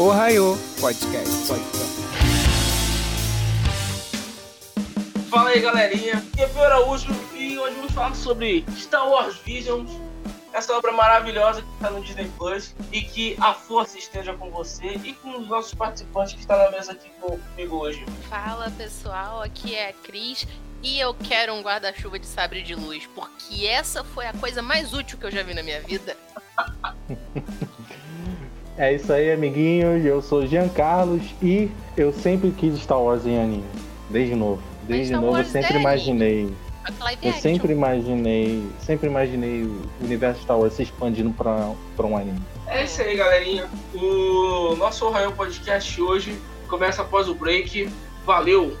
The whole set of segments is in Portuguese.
Ohio Podcast. Fala aí, galerinha. Aqui é Pedro Araújo e hoje vamos falar sobre Star Wars Visions, essa obra maravilhosa que está no Disney Plus e que a força esteja com você e com os nossos participantes que estão na mesa aqui comigo hoje. Fala pessoal, aqui é a Cris e eu quero um guarda-chuva de sabre de luz, porque essa foi a coisa mais útil que eu já vi na minha vida. É isso aí, amiguinhos. Eu sou Jean Carlos e eu sempre quis Star Wars em anime. Desde novo. Desde novo eu sempre é imaginei. Eu action. sempre imaginei. Sempre imaginei o universo Star Wars se expandindo pra, pra um anime. É isso aí, galerinha. O nosso Ohio Podcast hoje começa após o break. Valeu!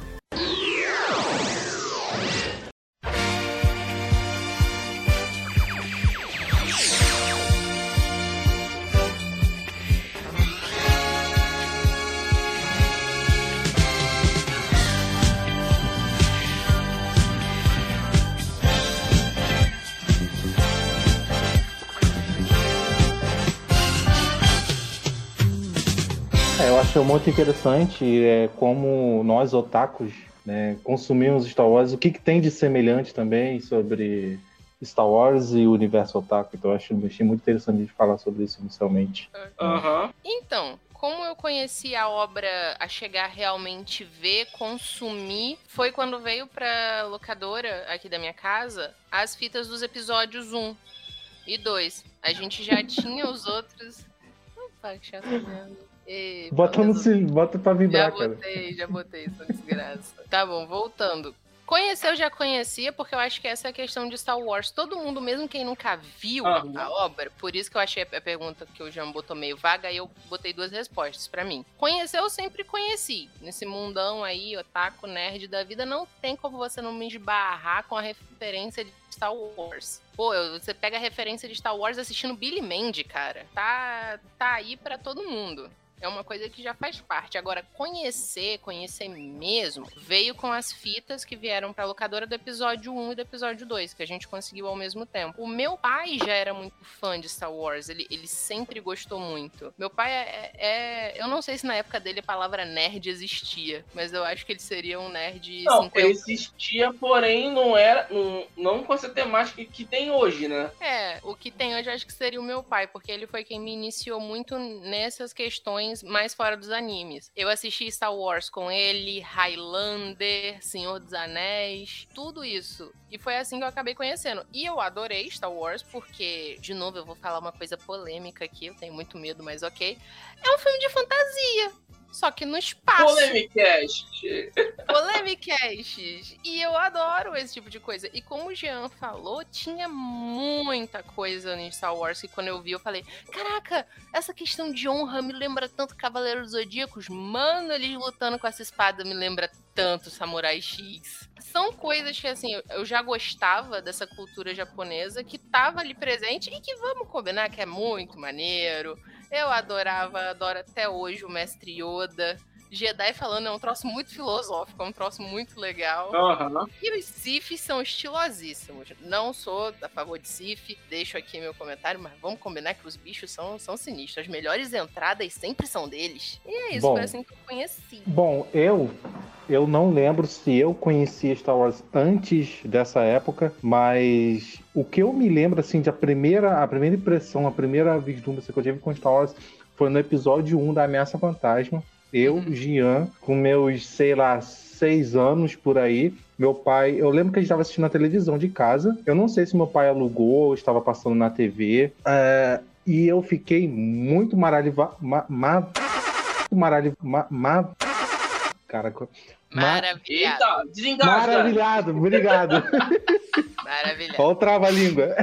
É, muito interessante é, como nós, otakus, né, consumimos Star Wars, o que, que tem de semelhante também sobre Star Wars e o universo otaku. Então eu acho, achei muito interessante de falar sobre isso inicialmente. Aham. Então, como eu conheci a obra a chegar a realmente ver, consumir, foi quando veio pra locadora aqui da minha casa as fitas dos episódios 1 e 2. A gente já tinha os outros. Opa, que chato mesmo. E, Bota, no, sil- bota pra Já vibrar, cara. botei, já botei, essa desgraça. tá bom, voltando. Conhecer eu já conhecia, porque eu acho que essa é a questão de Star Wars. Todo mundo, mesmo quem nunca viu Aham. a obra, por isso que eu achei a pergunta que o Jean botou meio vaga, aí eu botei duas respostas pra mim. Conhecer eu sempre conheci. Nesse mundão aí, otaku, nerd da vida, não tem como você não me esbarrar com a referência de Star Wars. Pô, você pega a referência de Star Wars assistindo Billy Mandy, cara. Tá, tá aí pra todo mundo. É uma coisa que já faz parte. Agora, conhecer, conhecer mesmo, veio com as fitas que vieram pra locadora do episódio 1 e do episódio 2, que a gente conseguiu ao mesmo tempo. O meu pai já era muito fã de Star Wars, ele, ele sempre gostou muito. Meu pai é, é- Eu não sei se na época dele a palavra nerd existia, mas eu acho que ele seria um nerd Não, 50. existia, porém não era. Não, não com essa temática que tem hoje, né? É, o que tem hoje eu acho que seria o meu pai, porque ele foi quem me iniciou muito nessas questões mais fora dos animes. Eu assisti Star Wars com ele, Highlander, Senhor dos Anéis, tudo isso. E foi assim que eu acabei conhecendo. E eu adorei Star Wars, porque, de novo, eu vou falar uma coisa polêmica aqui, eu tenho muito medo, mas ok. É um filme de fantasia. Só que no espaço. Polemicast. Polemicasts. E eu adoro esse tipo de coisa. E como o Jean falou, tinha muita coisa em Star Wars que quando eu vi eu falei: Caraca, essa questão de honra me lembra tanto Cavaleiros Zodíacos. Mano, eles lutando com essa espada me lembra tanto Samurai X. São coisas que, assim, eu- eu já gostava dessa cultura japonesa que tava ali presente e que vamos combinar que é muito maneiro. Eu adorava, adoro até hoje o Mestre Yoda. Jedi falando é um troço muito filosófico, é um troço muito legal. Aham. E os Siths são estilosíssimos. Não sou a favor de Sith, deixo aqui meu comentário, mas vamos combinar que os bichos são, são sinistros. As melhores entradas sempre são deles. E é isso, Bom. foi assim que eu conheci. Bom, eu eu não lembro se eu conhecia Star Wars antes dessa época, mas o que eu me lembro assim de a primeira a primeira impressão, a primeira vislumbre assim, que eu tive com Star Wars foi no episódio 1 da Ameaça Fantasma. Eu, Uhum. Gian, com meus, sei lá, seis anos por aí. Meu pai, eu lembro que a gente estava assistindo na televisão de casa. Eu não sei se meu pai alugou ou estava passando na TV. É, e eu fiquei muito maravilhado. Ma, ma, maravilhado. Ma, ma, cara, ma- Maravilhado. Eita, desengasga. maravilhado, obrigado. Maravilhado. Olha o trava-língua.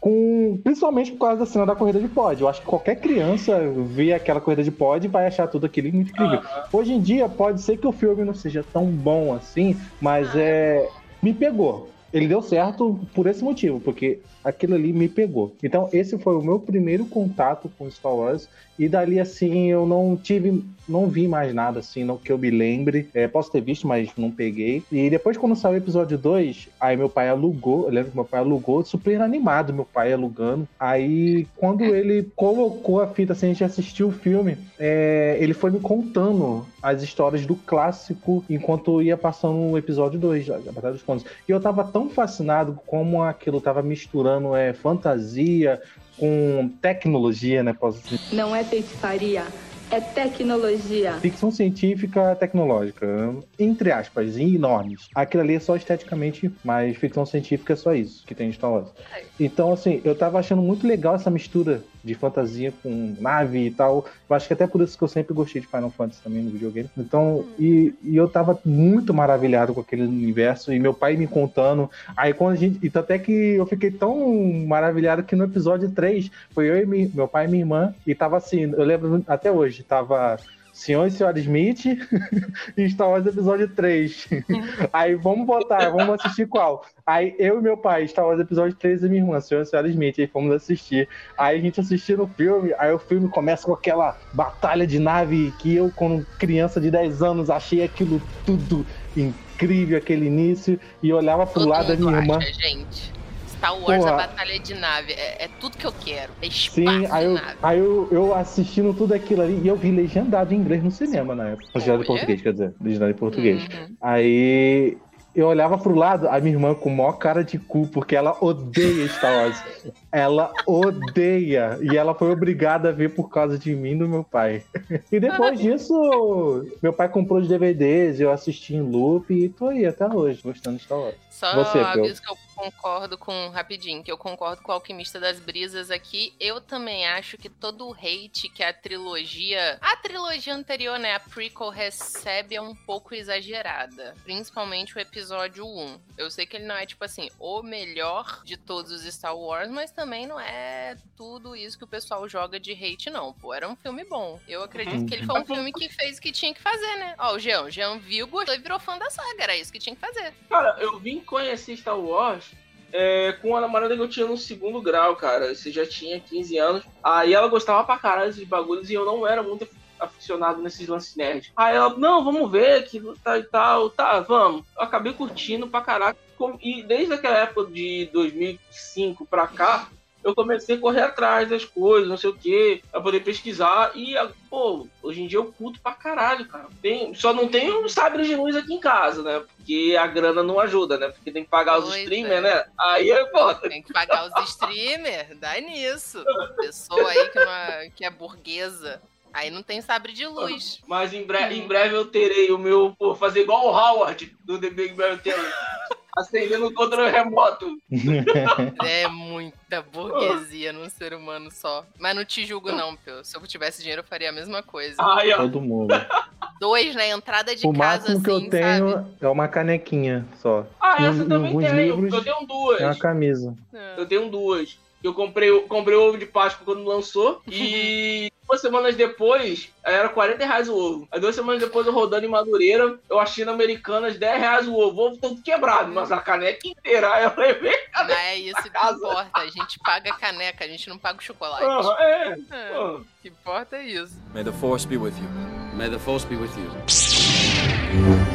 Com, principalmente por causa da cena da corrida de pod. Eu acho que qualquer criança vê aquela corrida de pod e vai achar tudo aquilo muito incrível. Hoje em dia, pode ser que o filme não seja tão bom assim, mas é. Me pegou. ele deu certo por esse motivo, porque aquilo ali me pegou. Então, esse foi o meu primeiro contato com Star Wars. E dali, assim, eu não tive, não vi mais nada, assim, não que eu me lembre. É, posso ter visto, mas não peguei. E depois, quando saiu o episódio 2, aí meu pai alugou, eu lembro que meu pai alugou, super animado, meu pai alugando. Aí, quando ele colocou a fita, assim, a gente assistiu o filme, é, ele foi me contando as histórias do clássico enquanto ia passando o episódio 2, a Batalha dos Contos. E eu tava tão fascinado como aquilo tava misturando é, fantasia com tecnologia, né? Posso dizer. Não é feitiçaria, é tecnologia. Ficção científica tecnológica, entre aspas, enormes. Aquilo ali é só esteticamente, mas ficção científica é só isso que tem em Star Wars. Então, assim, eu tava achando muito legal essa mistura de fantasia com nave e tal. Eu acho que até por isso que eu sempre gostei de Final Fantasy também no videogame. Então, e, e eu tava muito maravilhado com aquele universo e meu pai me contando. Aí quando a gente. E até que eu fiquei tão maravilhado que no episódio 3 foi eu e mi, meu pai e minha irmã. E tava assim, eu lembro até hoje, tava Senhor e Senhora Smith e Star Wars Episódio 3. Aí vamos botar, vamos assistir qual? Aí eu e meu pai, Star Wars Episódio 3 e minha irmã, Senhor e Senhora Smith, aí fomos assistir. Aí a gente assistiu o filme, aí o filme começa com aquela batalha de nave que eu, quando criança de 10 anos, achei aquilo tudo incrível, aquele início, e olhava pro Todo lado da minha irmã. acha, gente. Star Wars, Porra. a batalha de nave. É, é tudo que eu quero. É espaço Sim, aí, de eu, nave. aí eu, eu assistindo tudo aquilo ali e eu vi legendado em inglês no cinema na época. Legendado em português, quer dizer, legendado em português. Uhum. Aí eu olhava pro lado, a minha irmã com maior cara de cu, porque ela odeia Star Wars. ela odeia. E ela foi obrigada a ver por causa de mim e do meu pai. E depois disso, meu pai comprou os DVDs, eu assisti em loop e tô aí até hoje, gostando de Star Wars. Só Você, aviso que eu concordo com, rapidinho, que eu concordo com o Alquimista das Brisas aqui. Eu também acho que todo o hate que a trilogia, a trilogia anterior, né, a prequel recebe é um pouco exagerada. Principalmente o episódio 1. Eu sei que ele não é, tipo assim, o melhor de todos os Star Wars, mas também não é tudo isso que o pessoal joga de hate, não. Pô, era um filme bom. Eu acredito Uhum. que ele foi um filme que fez o que tinha que fazer, né? Ó, o Jean, o Jean viu, gostou e virou fã da saga. Era isso que tinha que fazer. Cara, eu vim conhecer Star Wars é, com a namorada que eu tinha no segundo grau, cara. Você já tinha 15 anos. Aí ela gostava pra caralho desses bagulhos e eu não era muito aficionado nesses lances nerd. Aí ela, não, vamos ver que tá e tal. Tá, vamos. Eu acabei curtindo pra caraca. Com- E desde aquela época de 2005 pra cá, eu comecei a correr atrás das coisas, não sei o que, pra poder pesquisar. E, pô, hoje em dia eu culto pra caralho, cara. Tem, só não tenho sabre de luz aqui em casa, né? Porque a grana não ajuda, né? Porque tem que pagar os Pois streamers, é. né? Aí é foda. Tem que pagar os streamers, dá nisso. Pessoa aí que, é, que é burguesa. Aí não tem sabre de luz. Mas em, bre- em breve eu terei o meu, pô, fazer igual o Howard do The Big Bang Theory. Acendendo o controle remoto. É muita burguesia num ser humano só. Mas não te julgo, não, Pio. Se eu tivesse dinheiro, eu faria a mesma coisa. Ó. Todo mundo. Dois na entrada de o casa, máximo que eu assim, tenho sabe? é uma canequinha só. Ah, essa também alguns tenho. livros Eu tenho duas. É uma camisa. É. Eu tenho duas. Eu comprei, comprei o ovo de Páscoa quando lançou. E duas semanas depois, era 40 reais o ovo. Aí duas semanas depois, eu rodando em Madureira, eu achei na Americanas 10 reais o ovo. O ovo todo quebrado, mas a caneca inteira. Aí eu levei. Não é isso que casa. importa. A gente paga a caneca, a gente não paga o chocolate. Ah, é. Ah. o que importa é isso. May the Force be with you. May the Force be with you.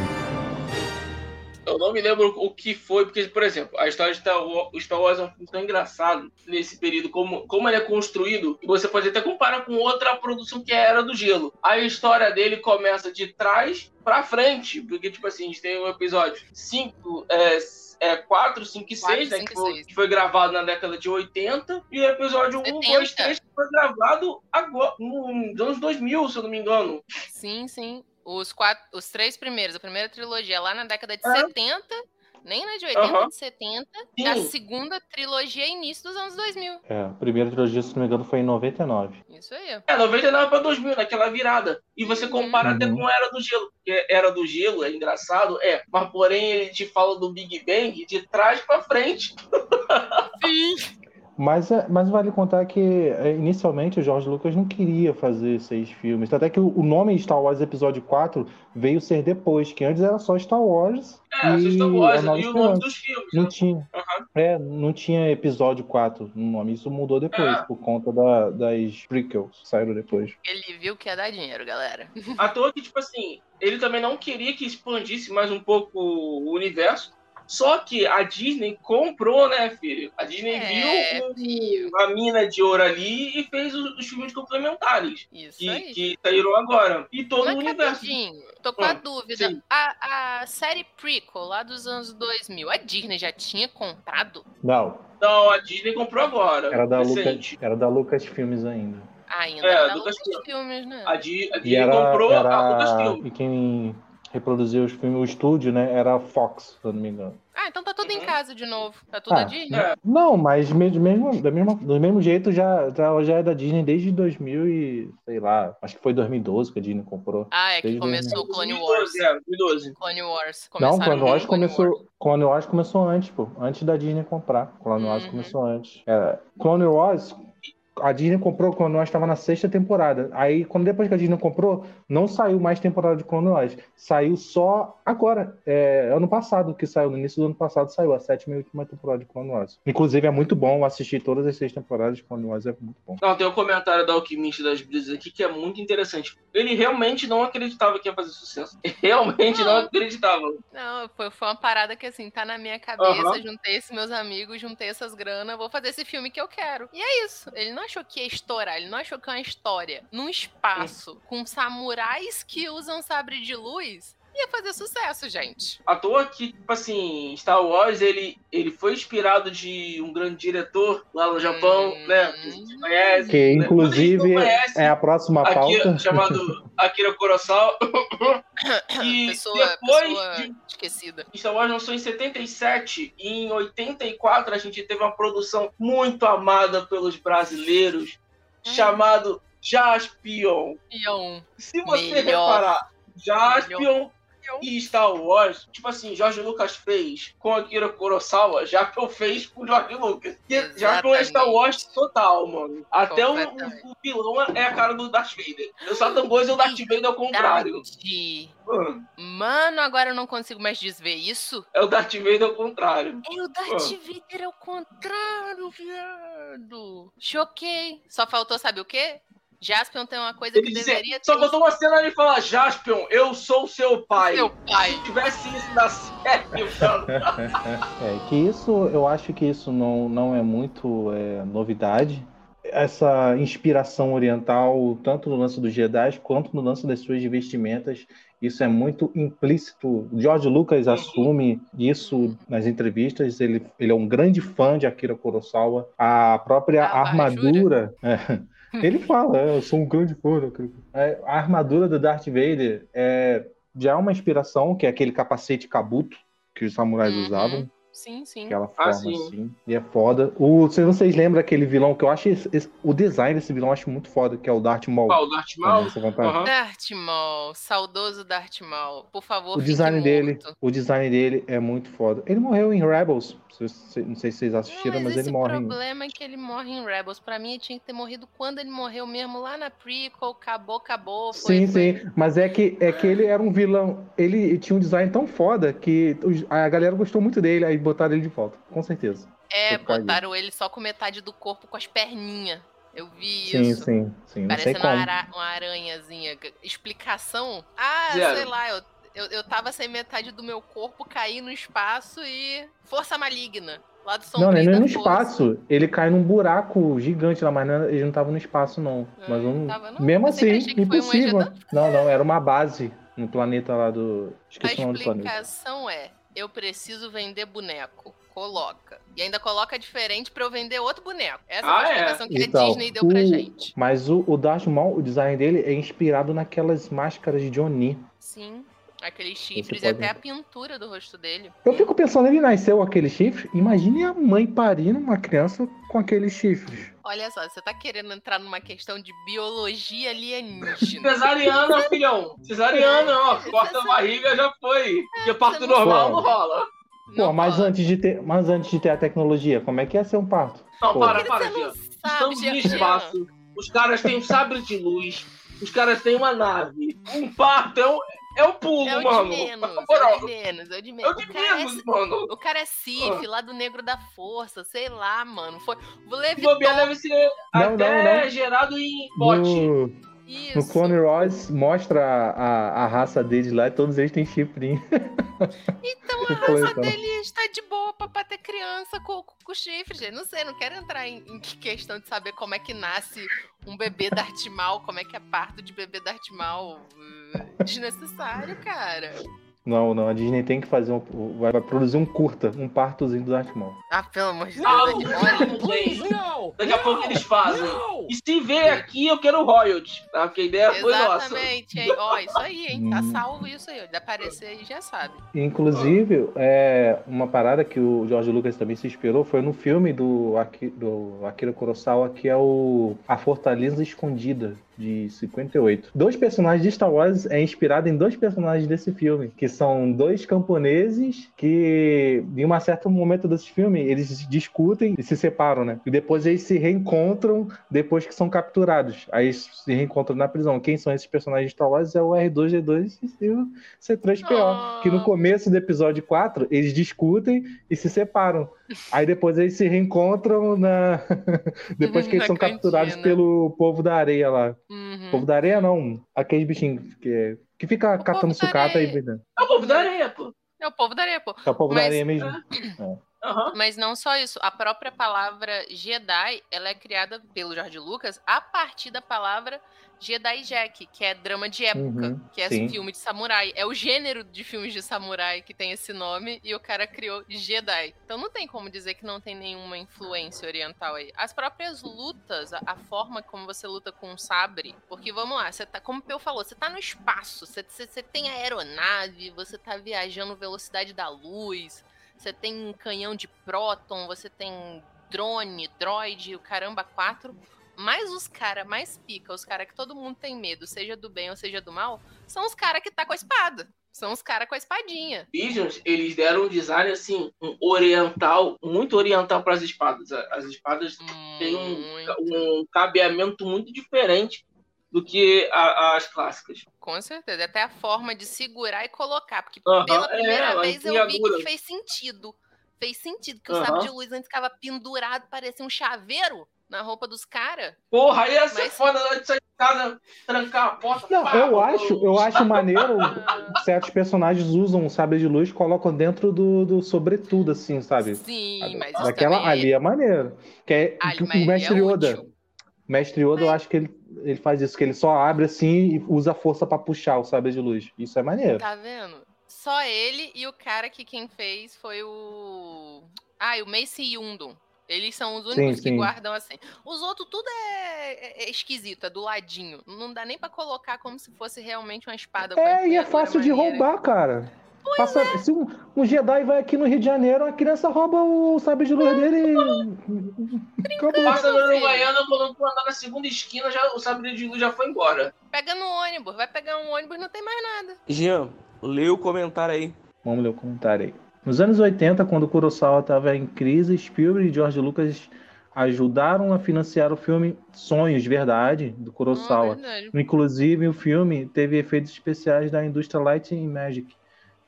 Eu não me lembro o que foi, porque, por exemplo, a história de Star Wars, Star Wars é um filme tão engraçado nesse período, como, como ele é construído, e você pode até comparar com outra produção que é a Era do Gelo. A história dele começa de trás pra frente, porque, tipo assim, a gente tem o episódio 5, é, é 4, 5 e 6, Quatro, né, que foi, que foi gravado na década de 80, e o episódio 1, 2, 70. 3, que foi gravado agora, nos anos 2000, se eu não me engano. Sim, sim. Os, quatro, os três primeiros, a primeira trilogia lá na década de É. 70, nem na de 80, Aham. de 70. Sim. E a segunda trilogia é início dos anos 2000. É, a primeira trilogia, se não me engano, foi em 99. Isso aí. É, 99 para 2000, naquela virada. E você compara Uhum. até com a Era do Gelo. Porque Era do Gelo é engraçado, é. Mas porém ele te fala do Big Bang de trás pra frente. Sim. Mas, é- mas vale contar que é, inicialmente o George Lucas não queria fazer seis filmes. Até que o, nome Star Wars Episódio 4 veio ser depois, que antes era só Star Wars. É, e Star Wars A e o nome dos filmes. Não né? tinha. Aham. É, não tinha episódio 4 no nome. Isso mudou depois, É. por conta da- das prequels que saíram depois. Ele viu que ia dar dinheiro, galera. À toa que, tipo assim, ele também não queria que expandisse mais um pouco o universo. Só que a Disney comprou, né, filho? A Disney É, viu filho. o- a mina de ouro ali e fez os, os filmes complementares. Isso Que, aí. que saíram agora. E todo Mas o universo. rapidinho, tô com a Ah, dúvida. A, a série prequel lá dos anos 2000, a Disney já tinha comprado? Não, Então a Disney comprou agora. era da, Lucas, era da Lucas Filmes ainda. Ainda É, da Lucas Lucas Filmes, né? A, Di- a Disney era, comprou a era Lucasfilm. e quem reproduziu os filmes, o estúdio, né, era a Fox, se eu não me engano. Ah, então tá tudo em Uhum. casa de novo. Tá tudo Ah, a Disney? É. Não, mas mesmo, mesmo, da mesma, do mesmo jeito já, já, já é da Disney desde 2000 e, sei lá, acho que foi 2012 que a Disney comprou. Ah, é que Desde começou o Clone Wars. 2012, é, 2012. Clone Wars. Não, Clone Wars Clone começou, Wars. Clone Wars começou antes, pô, antes da Disney comprar. Clone Wars Uhum. começou antes. É, Clone Wars, a Disney comprou, Clone Wars estava na sexta temporada. Aí, quando depois que a Disney comprou, não saiu mais temporada de Clone Wars. Saiu só agora, é, ano passado que saiu, no início do ano passado saiu a sétima e última temporada de Clone Wars. Inclusive é muito bom assistir todas as seis temporadas de Clone Wars, é muito bom. Não, tem um comentário da Alquimista das Brisas aqui que é muito interessante. Ele realmente não acreditava que ia fazer sucesso. Realmente não, Não. acreditava. Não, foi, foi uma parada que assim, tá na minha cabeça. Aham. Juntei esses meus amigos, juntei essas granas, vou fazer esse filme que eu quero. E é isso. Ele não achou que ia estourar, ele não achou que uma história. Num espaço com samurais que usam sabre de luz ia fazer sucesso, gente. À toa que, tipo assim, Star Wars, ele, ele foi inspirado de um grande diretor lá no Japão, Hum. né? Que a gente conhece. Que né? inclusive conhece. é a próxima Akira, pauta. chamado Akira Kurosawa. e pessoa, depois pessoa de esquecida. Star Wars lançou em 77 e em 84 a gente teve uma produção muito amada pelos brasileiros Hum. chamado Jaspion. Ion. Se você Melhor. reparar, Jaspion Melhor. E Star Wars, tipo assim, Jorge Lucas fez com Akira Kurosawa, Jaspion fez com Jorge Lucas. E Jaspion é Star Wars total, mano. Até o, o vilão é a cara do Darth Vader. O Satan Boys é o Darth Vader ao contrário. Verdade. Mano, Mano, agora eu não consigo mais desver isso. É o Darth Vader ao contrário. É o Darth Vader ao contrário, viado. Choquei. Só faltou, sabe o quê? Jaspion tem uma coisa Ele que disse, deveria só ter. botou uma cena ali e falar, Jaspion, eu sou seu pai. Seu pai. Se tivesse isso na série, mano. É, que isso, eu acho que isso não, não é muito é, novidade. Essa inspiração oriental, tanto no lance dos Jedi, quanto no lance das suas vestimentas, isso é muito implícito. George Lucas assume isso nas entrevistas. Ele, ele é um grande fã de Akira Kurosawa. A própria Ah, armadura. é, ele fala, é, eu sou um grande fã. É, a armadura do Darth Vader é, já é uma inspiração, que é aquele capacete kabuto que os samurais Uhum. usavam. Sim, sim. Aquela forma sim. assim. E é foda. O, se vocês lembram aquele vilão que eu acho. esse- esse- o design desse vilão eu acho muito foda, que é o Darth Maul. Qual, o Darth Maul? Aham. Darth Maul, saudoso Darth Maul. Por favor, O design dele, morto. o design dele é muito foda. Ele morreu em Rebels. Não sei se vocês Não, assistiram, mas mas, esse ele morre. em- problema é que ele morre em Rebels. Pra mim, ele tinha que ter morrido quando ele morreu mesmo, lá na prequel. Acabou, acabou. Foi, Sim, foi. sim. Mas é que, é que ele era um vilão. Ele tinha um design tão foda que a galera gostou muito dele, aí botaram ele de volta. Com certeza. É, botaram ele só com metade do corpo, com as perninhas. Eu vi Sim, isso. sim, sim. Parecendo uma, ara- uma aranhazinha. Explicação? Ah, Zero. sei lá, eu, eu, eu tava sem metade do meu corpo, caí no espaço e. Força maligna. Lá do Não, ele não é no espaço. Ele cai num buraco gigante lá, mas não- ele não tava no espaço, não. Ah, Mas tava, não? mesmo assim, um impossível. ejetão. não, não, era uma base no planeta lá do. A Esqueci o nome do planeta. explicação é: eu preciso vender boneco. Coloca. E ainda coloca diferente pra eu vender outro boneco. Essa Ah, foi a é? explicação que Então, a Disney deu pra o- gente. Mas o, o Darth Maul, o design dele é inspirado naquelas máscaras de Oni. Sim. Aqueles chifres e pode- até a pintura do rosto dele. Eu fico pensando, ele nasceu com aquele chifre. Imagine a mãe parindo uma criança com aqueles chifres. Olha só, você tá querendo entrar numa questão de biologia alienígena. Cesariana, filhão. Cesariana, ó. Corta a barriga, já foi. Porque parto você não normal sabe. não rola. Pô, Não mas rola. antes, de ter, mas antes de ter a tecnologia, como é que ia ser um parto? Não, Pô. para, Porque para, não sabe, Estamos no espaço. Os caras têm um sabre de luz. Os caras têm uma nave. Um parto é um, é um pulo, É o mano. de menos, Na é o de menos, é o de É menos. o de O cara é menos, mano. O cara é Sif, Ah. lá do Negro da Força, sei lá, mano. Foi. O O Leviton, deve ser Não, até não, não. gerado em bot. No, isso. no Clone Wars mostra a, a, a raça deles lá e todos eles têm chifrinho. Então a raça dele está de boa pra bater criança com, com, chifre, gente. Não sei, não quero entrar em, em questão de saber como é que nasce um bebê Maul, como é que é parto de bebê Maul. Uh, Desnecessário, cara. Não, não, a Disney tem que fazer um. Vai, vai produzir um curta, um partozinho do Darth Maul. Ah, pelo amor de Deus. De- não, não tem. No! Daqui a pouco eles fazem. No! E se vier aqui, eu quero royalties. Tá? Porque a ideia foi nossa. Exatamente, hein? Ó, isso aí, hein? Tá Hum. salvo isso aí. De aparecer aí, já sabe. Inclusive, é, uma parada que o George Lucas também se inspirou foi no filme do, Aki- do Akira Kurosawa, que é o A Fortaleza Escondida, de 58. Dois personagens de Star Wars é inspirado em dois personagens desse filme, que são dois camponeses que, em um certo momento desse filme, eles discutem e se separam, né? E depois eles se reencontram depois que são capturados. Aí eles se reencontram na prisão. Quem são esses personagens de Star Wars? É o R2-D2 e o C3PO. Que no começo do episódio 4, eles discutem e se separam. Aí depois eles se reencontram na. depois que eles são capturados pelo povo da areia lá. Uhum. Povo da areia não. Aqueles bichinhos que, que fica O catando da sucata e. É o povo da areia, pô. É o povo da areia, pô. É o povo da Mas- areia mesmo. Mas não só isso, a própria palavra Jedi, ela é criada pelo George Lucas a partir da palavra Jedi Jack, que é drama de época, Uhum, que é sim. filme de samurai. É o gênero de filmes de samurai que tem esse nome e o cara criou Jedi. Então não tem como dizer que não tem nenhuma influência oriental aí. As próprias lutas, a, a forma como você luta com um sabre, porque vamos lá, você tá, como o Peu falou, você tá no espaço, você, você, você tem aeronave, você tá viajando velocidade da luz, você tem um canhão de próton, você tem drone, droid, o caramba, quatro. Mas os caras mais pica, os caras que todo mundo tem medo, seja do bem ou seja do mal, são os caras que tá com a espada. São os caras com a espadinha. Visions, eles deram um design assim, um oriental, muito oriental para as espadas. As espadas têm um, um cabeamento muito diferente do que a- as clássicas. Com certeza. Até a forma de segurar e colocar. Porque pela é, primeira a vez eu vi que fez sentido. Fez sentido. Que o sabre de luz antes ficava pendurado, parecia um chaveiro na roupa dos caras. Porra, aí ia ser Mas- foda na hora de sair de casa, trancar a porta. Não, pá, eu acho, eu acho maneiro. Certos personagens usam o sabre de luz e colocam dentro do, do sobretudo, assim, sabe? Sim, mas isso Aquela também ali é maneiro. Que é Ali, que o mestre é Yoda. útil. Mestre Yoda, eu acho que ele, ele faz isso, que ele só abre assim e usa força pra puxar o sabre de luz. Isso é maneiro. Tá vendo? Só ele e o cara que quem fez foi o. Ah, e o Mace Yundon. Eles são os únicos que sim. guardam assim. Os outros, tudo é, é- é esquisito, é do ladinho. Não dá nem pra colocar como se fosse realmente uma espada É, e é fácil de maneira. roubar, cara. Passa- é. Se um, um Jedi vai aqui no Rio de Janeiro, a criança rouba o sabre de luz dele e. Acabou. Passa no. Baiana, quando tu andar na segunda esquina, já, o sabre de luz já foi embora. Pega no ônibus, vai pegar um ônibus, não tem mais nada. Jean, lê o comentário aí. Vamos ler o comentário aí. Nos anos 80, quando Kurosawa estava em crise, Spielberg e George Lucas ajudaram a financiar o filme Sonhos de Verdade, do Ah, Kurosawa. verdade. Inclusive, o filme teve efeitos especiais da indústria Light and Magic,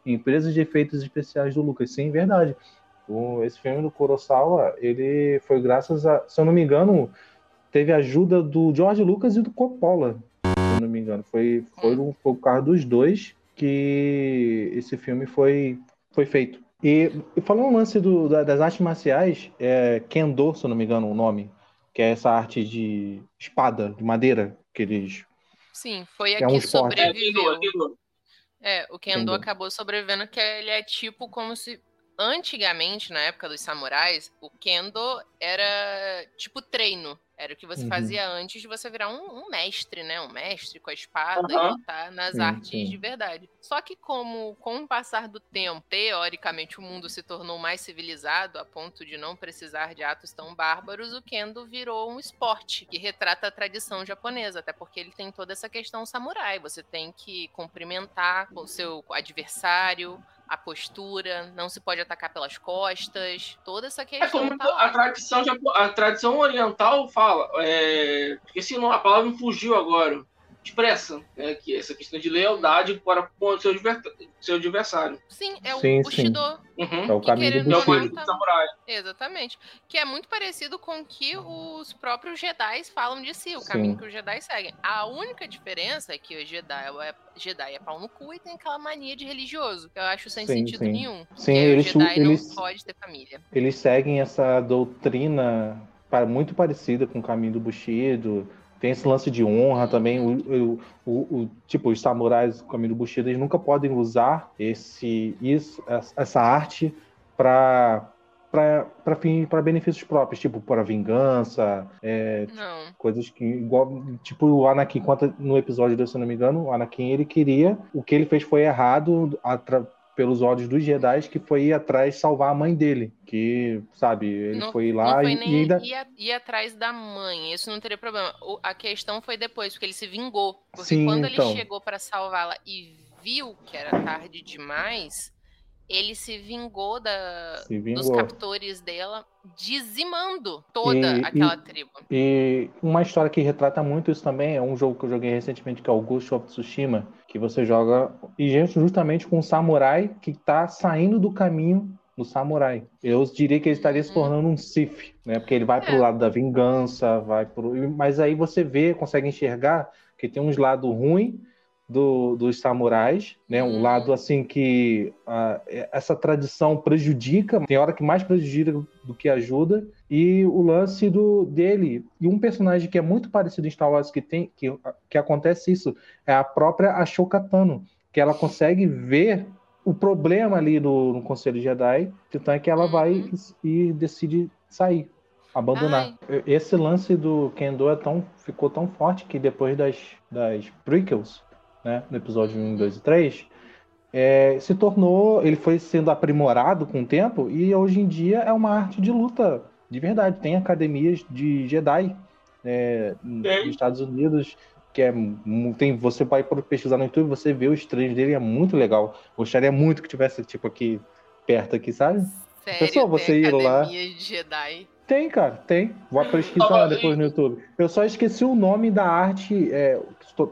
empresa de efeitos especiais do Lucas. Sim, verdade. O- esse filme do Kurosawa, ele foi graças a, se eu não me engano, teve ajuda do George Lucas e do Coppola, se eu não me engano. Foi, foi, um- foi por causa dos dois que esse filme foi, foi feito. E, e falando no lance do- da- das artes marciais, é Kendo, se eu não me engano o nome, que é essa arte de espada, de madeira, que eles Sim, foi a É um que esporte. É, sobreviveu. aquilo. É, o Kendo Entendeu? acabou sobrevivendo, que ele é tipo como se. Antigamente, na época dos samurais, o Kendo era tipo treino. Era o que você Uhum. fazia antes de você virar um, um mestre, né? Um mestre com a espada e Aham. lutar nas Sim, artes sim. de verdade. Só que como com o passar do tempo, teoricamente o mundo se tornou mais civilizado a ponto de não precisar de atos tão bárbaros, o Kendo virou um esporte que retrata a tradição japonesa, até porque ele tem toda essa questão samurai. Você tem que cumprimentar o seu adversário, a postura, não se pode atacar pelas costas, toda essa É questão como tá a tradição, a tradição oriental fala, é, esqueci não, a palavra me fugiu agora, expressa né, que essa questão de lealdade para com o seu, seu adversário. Sim, é Sim, o Bushido. Uhum. É o caminho do É Bushido. tá- do samurai. Exatamente. Que é muito parecido com o que os próprios Jedi falam de si, o Sim. caminho que os Jedi seguem. A única diferença é que o Jedi é, Jedi é pau no cu e tem aquela mania de religioso, que eu acho sem Sim, sentido sim. nenhum. Sim, que eles- o Jedi eles- não pode ter família. Eles seguem essa doutrina muito parecida com o caminho do Bushido. Tem esse lance de honra também. O, o- o- tipo, os samurais do caminho do Bushido, eles nunca podem usar esse, isso, essa- arte para para fim para benefícios próprios, tipo para vingança, é, coisas que igual tipo o Anakin conta no episódio desse, se não me engano, o Anakin ele queria, o que ele fez foi errado atra- pelos olhos dos Jedi, que foi ir atrás salvar a mãe dele, que sabe, ele não, foi lá foi e, e ainda ir, atrás da mãe, isso não teria problema. O- a questão foi depois, porque ele se vingou. Porque Sim, quando então. ele chegou pra salvá-la e viu que era tarde demais, ele se vingou da, se dos vingou. captores dela, dizimando toda E- aquela tribo. E uma história que retrata muito isso também é um jogo que eu joguei recentemente, que é o Ghost of Tsushima, que você joga e gente justamente com um samurai que tá saindo do caminho do samurai. Eu diria que ele estaria se Uhum. tornando um Sith, né? Porque ele vai pro É. lado da vingança, vai pro... Mas aí você vê, consegue enxergar que tem uns lados ruins do, dos samurais, né? Um lado assim que ah, essa tradição prejudica, tem hora que mais prejudica do que ajuda, e o lance do dele e um personagem que é muito parecido em Star Wars que tem que, que acontece isso é a própria Ashoka Tano, que ela consegue ver o problema ali no, no Conselho Jedi, então é que ela vai Uhum. e, e decide sair, abandonar. Esse lance do Kendo é tão, ficou tão forte que depois das, das prequels, né, no episódio 1, 2 e 3, é, se tornou, ele foi sendo aprimorado com o tempo e hoje em dia é uma arte de luta de verdade. Tem academias de Jedi é, nos. Estados Unidos que é tem você vai por- pesquisar no YouTube você vê os treinos dele é muito legal. Gostaria muito que tivesse tipo aqui perto aqui sabe? Sério, Pessoal, tem você ir lá- academia de Jedi. tem cara tem. Vai pesquisar depois no YouTube. Eu só esqueci o nome da arte é,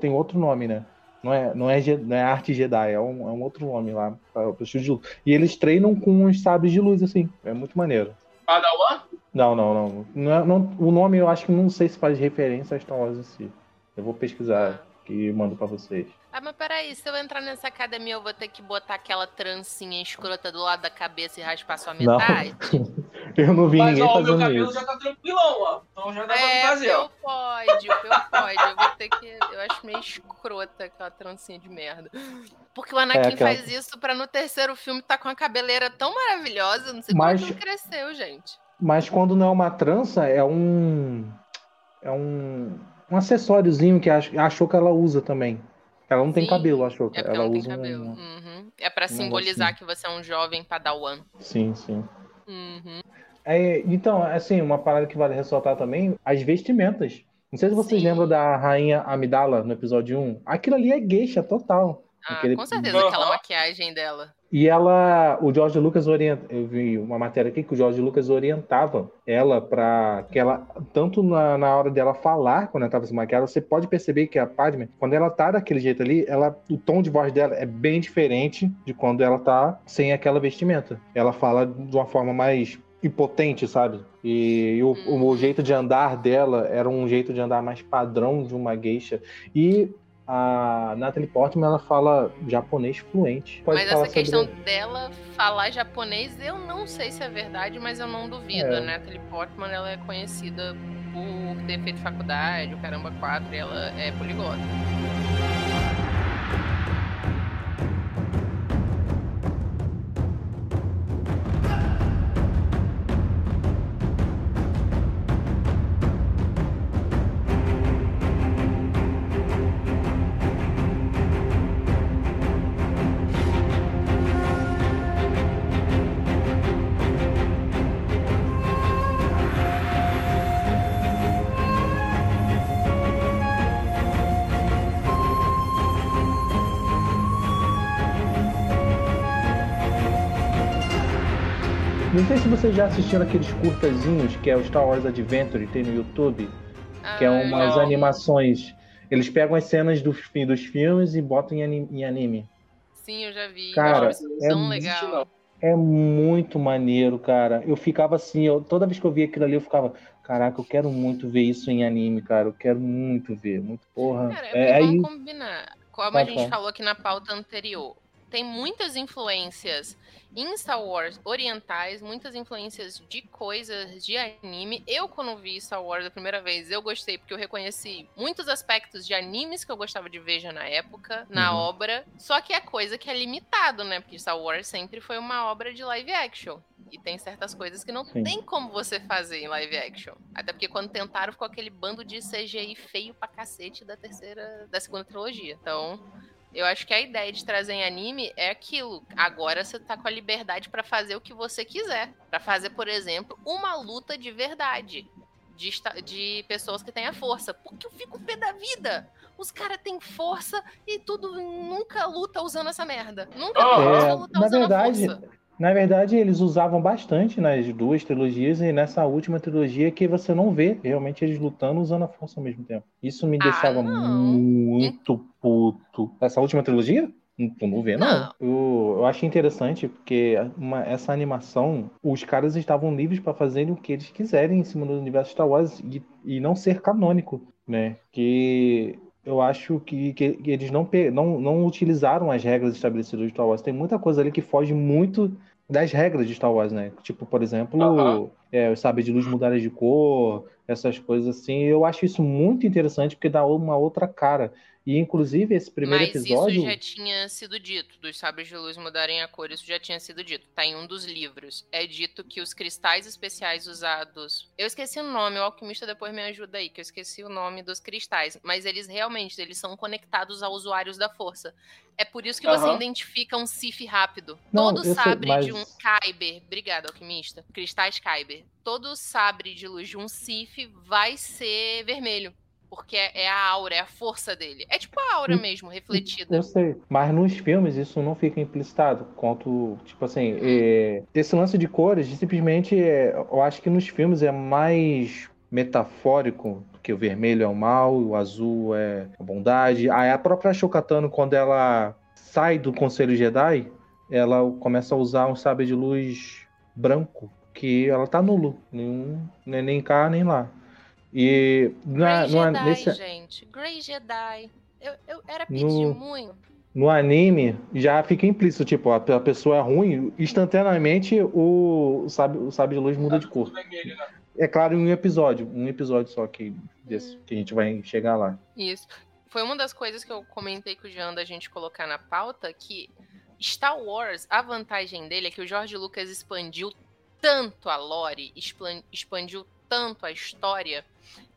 tem outro nome né não é, não é, não é arte Jedi, é um, é um outro nome lá, para pro estilo de luta. E eles treinam com uns sabres de luz, assim. É muito maneiro. Padawan? Não, não, não. Não é- não- o nome eu acho que não sei se faz referência a Star Wars em si. Eu vou pesquisar e mando pra vocês. Ah, mas peraí, se eu entrar nessa academia, eu vou ter que botar aquela trancinha escrota do lado da cabeça e raspar só a Não. Eu não vi Mas ninguém ó, o meu fazendo cabelo isso. já tá tranquilão, ó. Então já dá pra É, fazer, o ó. pode, o meu pode. Eu vou ter que. Eu acho meio escrota aquela trancinha de merda. Porque o Anakin É, aquela- faz isso pra no terceiro filme tá com a cabeleira tão maravilhosa. Não sei Mas- como que não cresceu, gente. Mas quando não é uma trança, é um. É um. Um acessóriozinho que a Ashoka ela usa também. Ela não tem Sim, cabelo, a Ashoka. É ela não tem usa cabelo. um. Uhum. É pra um simbolizar que você é um jovem padawan. Sim, sim. Uhum. É, então, assim, uma parada que vale ressaltar também, as vestimentas. Não sei se vocês Sim. lembram da rainha Amidala no episódio 1. Aquilo ali é geisha total. Ah, Aquele- com certeza, Aham. aquela maquiagem dela. E ela, o George Lucas orienta, eu vi uma matéria aqui que o George Lucas orientava ela para que ela, tanto na, na hora dela falar, quando ela estava se maquiando, você pode perceber que a Padme, quando ela tá daquele jeito ali, ela, o tom de voz dela é bem diferente de quando ela tá sem aquela vestimenta. Ela fala de uma forma mais impotente, sabe? E, o, o, o jeito de andar dela era um jeito de andar mais padrão de uma geisha. E a Natalie Portman, ela fala japonês fluente. Pode mas falar essa questão sobre- dela falar japonês, eu não sei se é verdade, mas eu não duvido. É. A Natalie Portman, ela é conhecida por ter feito faculdade, o caramba 4, e ela é poliglota. Vocês já assistiram aqueles curtazinhos que é o Star Wars Adventure, tem no YouTube, que é Ah, umas animações. Eles pegam as cenas do, dos filmes e botam em ani- em anime. Sim, eu já vi. Cara, é tão muito- legal. É muito maneiro, cara. Eu ficava assim, eu- toda vez que eu via aquilo ali, eu ficava, caraca, eu quero muito ver isso em anime, cara. Eu quero muito ver. Muito porra. Cara, é, é, vamos aí, combinar. Como a Pode gente falou aqui na pauta anterior, tem muitas influências em Star Wars orientais, muitas influências de coisas de anime. Eu, quando vi Star Wars a primeira vez, eu gostei porque eu reconheci muitos aspectos de animes que eu gostava de ver já na época, na Uhum. obra. Só que é coisa que é limitado, né? Porque Star Wars sempre foi uma obra de live action. E tem certas coisas que não Sim. tem como você fazer em live action. Até porque quando tentaram, ficou aquele bando de CGI feio pra cacete da terceira, da segunda trilogia. Então, eu acho que a ideia de trazer em anime é aquilo. Agora você tá com a liberdade pra fazer o que você quiser. Pra fazer, por exemplo, uma luta de verdade. De, de pessoas que têm a força. Porque eu fico pé da vida. Os caras têm força e tudo nunca luta usando essa merda. Nunca É, é, luta na usando verdade, a força. Na verdade, eles usavam bastante nas duas trilogias e nessa última trilogia que você não vê realmente eles lutando usando a força ao mesmo tempo. Isso me Ah, deixava não. muito puto. Essa última trilogia? Não, tu não vê, não. Não. Eu, eu achei interessante porque uma- essa animação, os caras estavam livres para fazerem o que eles quiserem em cima do universo Star Wars e, e não ser canônico, né? Que eu acho que, que- que eles não, não, não utilizaram as regras estabelecidas de Star Wars. Tem muita coisa ali que foge muito das regras de Star Wars, né? Tipo, por exemplo, Aham. é, os sabres de luz mudarem de cor, essas coisas assim. Eu acho isso muito interessante porque dá uma outra cara. E, inclusive, esse primeiro Mas episódio. isso já tinha sido dito, dos sabres de luz mudarem a cor, isso já tinha sido dito. Tá em um dos livros. É dito que os cristais especiais usados. Eu esqueci o nome, o alquimista depois me ajuda aí, que eu esqueci o nome dos cristais. Mas eles realmente eles são conectados a usuários da força. É por isso que você Aham. identifica um Sif rápido. Não, Todo eu sei, sabre mas- de um Kyber, obrigado, alquimista. Cristais Kyber. Todo sabre de luz de um Sif vai ser vermelho. Porque é é a aura, é a força dele. É tipo a aura Hum, mesmo, refletida. Eu sei, mas nos filmes isso não fica implicitado. Quanto, tipo assim, é, esse lance de cores, simplesmente, é, eu acho que nos filmes é mais metafórico, porque o vermelho é o mal, o azul é a bondade. Aí a própria Shokatano, quando ela sai do Conselho Jedi, ela começa a usar um sabre de luz branco, que ela tá nulo, nenhum, nem cá nem lá. E na, Grey numa- Jedi, nesse, gente. Grey Jedi. Eu, eu era No- pedir muito. No anime já fica implícito, tipo, a, a pessoa é ruim, instantaneamente o, o, sabe, o sabre de luz muda de cor. É claro, em um episódio, um episódio só que, desse, que a gente vai chegar lá. Isso. Foi uma das coisas que eu comentei com o Jean da gente colocar na pauta, que Star Wars, a vantagem dele é que o George Lucas expandiu tanto a lore, expandiu tanto a história,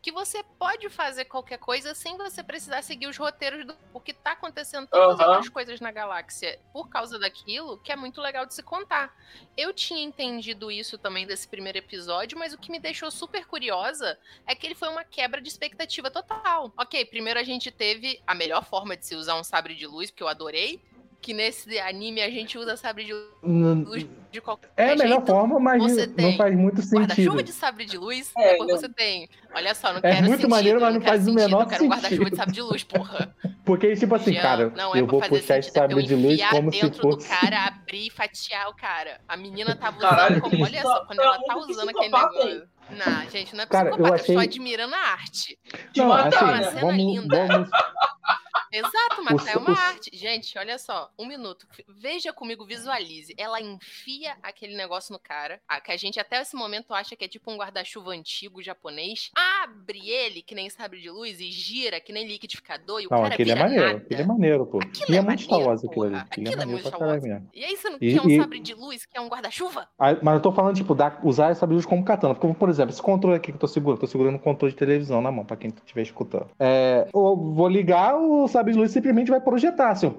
que você pode fazer qualquer coisa sem você precisar seguir os roteiros do. Porque tá acontecendo tantas Aham. outras coisas na galáxia por causa daquilo que é muito legal de se contar. Eu tinha entendido isso também desse primeiro episódio, mas o que me deixou super curiosa é que ele foi uma quebra de expectativa total. Ok, primeiro a gente teve a melhor forma de se usar um sabre de luz, que eu adorei. Que nesse anime a gente usa sabre de luz de qualquer É a melhor jeito. forma, mas você não faz muito Guarda-chuva sentido. de sabre de luz, É, depois não. você tem. Olha só, não É quero muito sentido, maneiro, mas não faz o sentido, menor Eu quero guarda-chuva sentido. de sabre de luz, porra. Porque, tipo assim, cara, não é eu pra vou fazer puxar esse sentido, é sabre de luz como se dentro fosse. do cara, abrir e fatiar o cara. A menina tava usando Caralho, como. Olha só, quando ela tá usando aquele negócio. Não, gente, não é Cara, eu psicopata, eu, achei- estou admirando a arte. Não, assim, uma cena vamos, linda. vamos, Exato, mas é uma o- arte. Gente, olha só, um minuto. Veja comigo, visualize. Ela enfia aquele negócio no cara, a- que a gente até esse momento acha que é tipo um guarda-chuva antigo japonês. Abre ele, que nem sabre de luz, e gira, que nem liquidificador, e o Não, cara aquele é maneiro, nada. aquele é maneiro, pô. Aquilo E é é muito Star Wars aquilo ali. Aquilo é Aquilo é maneiro muito Star Wars. mesmo. E aí você não E- quer um e- sabre de luz, que é um guarda-chuva? Aí, mas eu tô falando, tipo, dar, usar essa luz como katana. Porque, por exemplo, esse controle aqui que eu tô segurando, tô segurando um controle de televisão na mão, pra quem estiver escutando. É, eu vou ligar o sabre sabre de luz simplesmente vai projetar, assim, ó.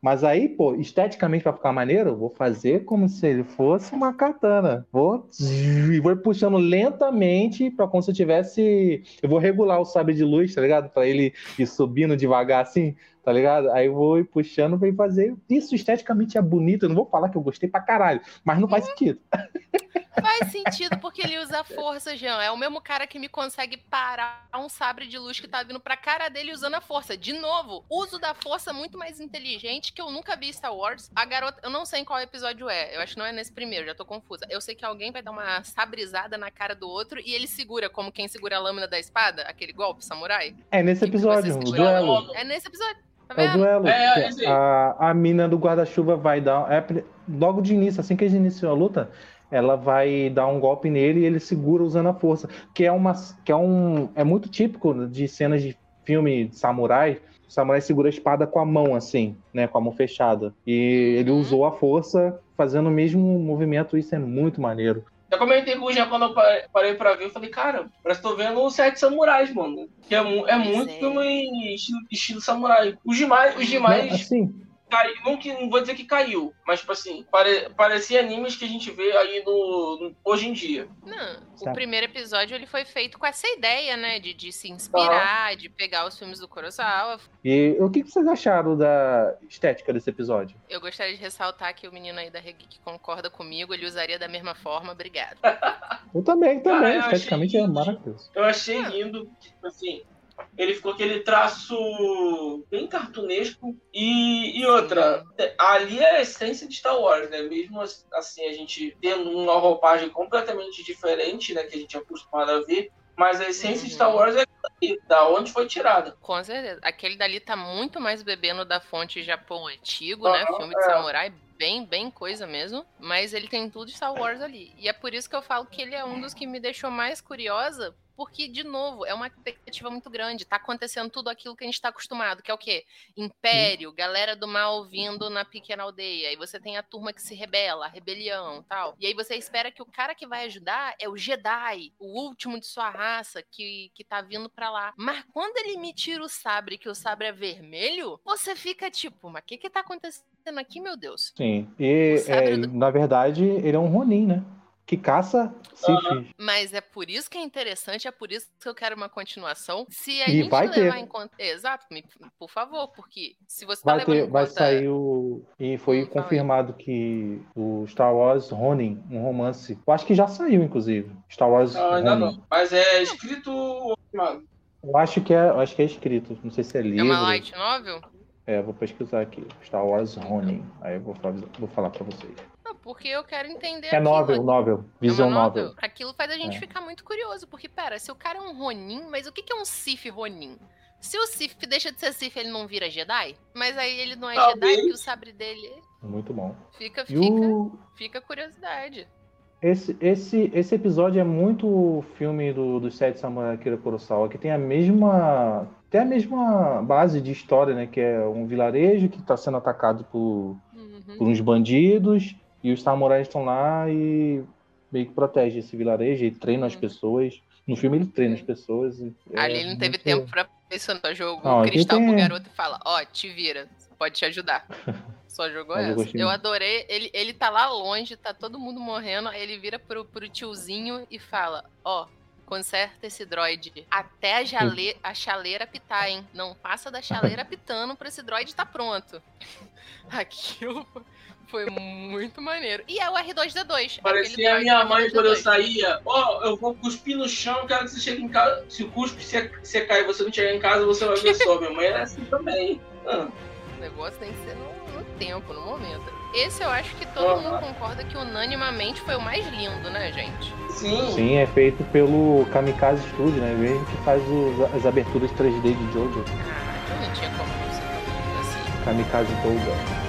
Mas aí, pô, esteticamente pra ficar maneiro, eu vou fazer como se ele fosse uma katana. Vou e vou puxando lentamente pra como se eu tivesse. Eu vou regular o sabre de luz, tá ligado? Pra ele ir subindo devagar assim, tá ligado? Aí eu vou ir puxando pra ir fazer. Isso esteticamente é bonito. Eu não vou falar que eu gostei pra caralho, mas não faz sentido. Faz sentido porque ele usa força, Jean. É o mesmo cara que me consegue parar um sabre de luz que tá vindo pra cara dele usando a força. De novo, uso da força muito mais inteligente que eu nunca vi Star Wars. A garota, eu não sei em qual episódio é. Eu acho que não é nesse primeiro, já tô confusa. Eu sei que alguém vai dar uma sabrizada na cara do outro e ele segura como quem segura a lâmina da espada, aquele golpe samurai. É nesse que episódio, o duelo. É nesse episódio. Tá É o vendo? duelo. É, é a, a mina do guarda-chuva vai dar. É, logo de início, assim que eles iniciam a luta, ela vai dar um golpe nele e ele segura usando a força. Que é uma. Que é um. É muito típico de cenas de filme de samurai. O samurai segura a espada com a mão, assim, né? Com a mão fechada. E ele Uhum. usou a força fazendo o mesmo movimento, isso é muito maneiro. Eu comentei com o Jean quando eu parei, pra ver, eu falei, cara, parece que tô vendo os Sete Samurais, mano. Que é, é muito é. filme estilo, estilo samurai. Os demais, os demais Assim, caiu, não, que, não vou dizer que caiu, mas tipo assim, pare, parecia animes que a gente vê aí no, no- hoje em dia. Não, o primeiro episódio ele foi feito com essa ideia, né? De, de se inspirar, de pegar os filmes do Kurosawa. e o que que vocês acharam da estética desse episódio? Eu gostaria de ressaltar que o menino aí da Regeek concorda comigo, ele usaria da mesma forma, obrigado. Eu também, também. Ah, Esteticamente é maravilhoso. Eu achei Ah. lindo, tipo assim, ele ficou aquele traço bem cartunesco e, e outra, ali é a essência de Star Wars, né? Mesmo assim, a gente tendo uma roupagem completamente diferente, né, que a gente é acostumado a ver, mas a essência de Uhum. Star Wars é da onde foi tirada. Com certeza. Aquele dali tá muito mais bebendo da fonte Japão antigo, né? Aham, Filme de é. samurai, bem, bem coisa mesmo. Mas ele tem tudo de Star Wars ali. E é por isso que eu falo que ele é um dos que me deixou mais curiosa. Porque, de novo, é uma expectativa muito grande. Tá acontecendo tudo aquilo que a gente tá acostumado, que é o quê? Império, galera do mal vindo na pequena aldeia. E você tem a turma que se rebela, a rebelião tal. E aí você espera que o cara que vai ajudar é o Jedi, o último de sua raça, que, que tá vindo pra lá. Mas quando ele me tira o sabre, que o sabre é vermelho, você fica tipo, mas o que que tá acontecendo aqui, meu Deus? Sim. E, é, do- na verdade, ele é um Ronin, né? Que caça Sith. Mas é por isso que é interessante, é por isso que eu quero uma continuação. Se a E gente vai levar ter. em conta. Exato, me- por favor, porque se você tá Vai, levando ter, vai conta. sair o. E foi Hum, fala aí. confirmado que o Star Wars Ronin, um romance. Eu acho que já saiu, inclusive. Star Wars Não, ainda Ronin. não. Mas é escrito. Eu acho que é, eu acho que é escrito. Não sei se é É livro. uma light novel? É, vou pesquisar aqui. Star Wars Ronin. Aí eu vou falar, vou falar pra vocês. Porque eu quero entender É aquilo. novel, novel. É Visão uma novel. Aquilo faz a gente É. ficar muito curioso, porque, pera, se o cara é um Ronin, mas o que que é um Sith Ronin? Se o Sith deixa de ser Sith, ele não vira Jedi? Mas aí ele não é Talvez. Jedi porque o sabre dele Muito bom. fica, E fica, o, fica curiosidade. Esse, esse, esse episódio é muito o filme do, dos Sete Samurai Akira Kurosawa, que tem a mesma tem a mesma base de história, né? Que é um vilarejo que está sendo atacado por, Uhum. por uns bandidos e os samurais estão lá e meio que protegem esse vilarejo e treinam as Uhum. pessoas. No filme ele treina as pessoas. e é Ali ele não teve muito- tempo pra pensar no jogo Não, o cristal pro tem- garoto e fala, ó, te vira, pode te ajudar. Só jogou Mas eu essa. Eu muito. adorei, ele, ele tá lá longe, tá todo mundo morrendo, aí ele vira pro, pro tiozinho e fala, ó, conserta esse droid até a, jale, a chaleira apitar, hein? Não passa da chaleira apitando pra esse droid tá pronto. Aquilo foi muito maneiro. E é o R2D2. aquele parecia a minha mãe quando eu R2D2. saía. Ó, eu vou cuspir no chão, quero que você chegue em casa. Se o cuspe você, você cair e você não chegar em casa, você vai ver só. Minha mãe era assim também. Ah, O negócio tem que ser no, no tempo, no momento. Esse eu acho que todo mundo concorda que unanimamente foi o mais lindo, né, gente? sim. Sim, é feito pelo Kamikaze Studio, né? Ele que faz os- as aberturas 3D de Jojo. Caraca, não tinha como lindo assim. Kamikaze Touga.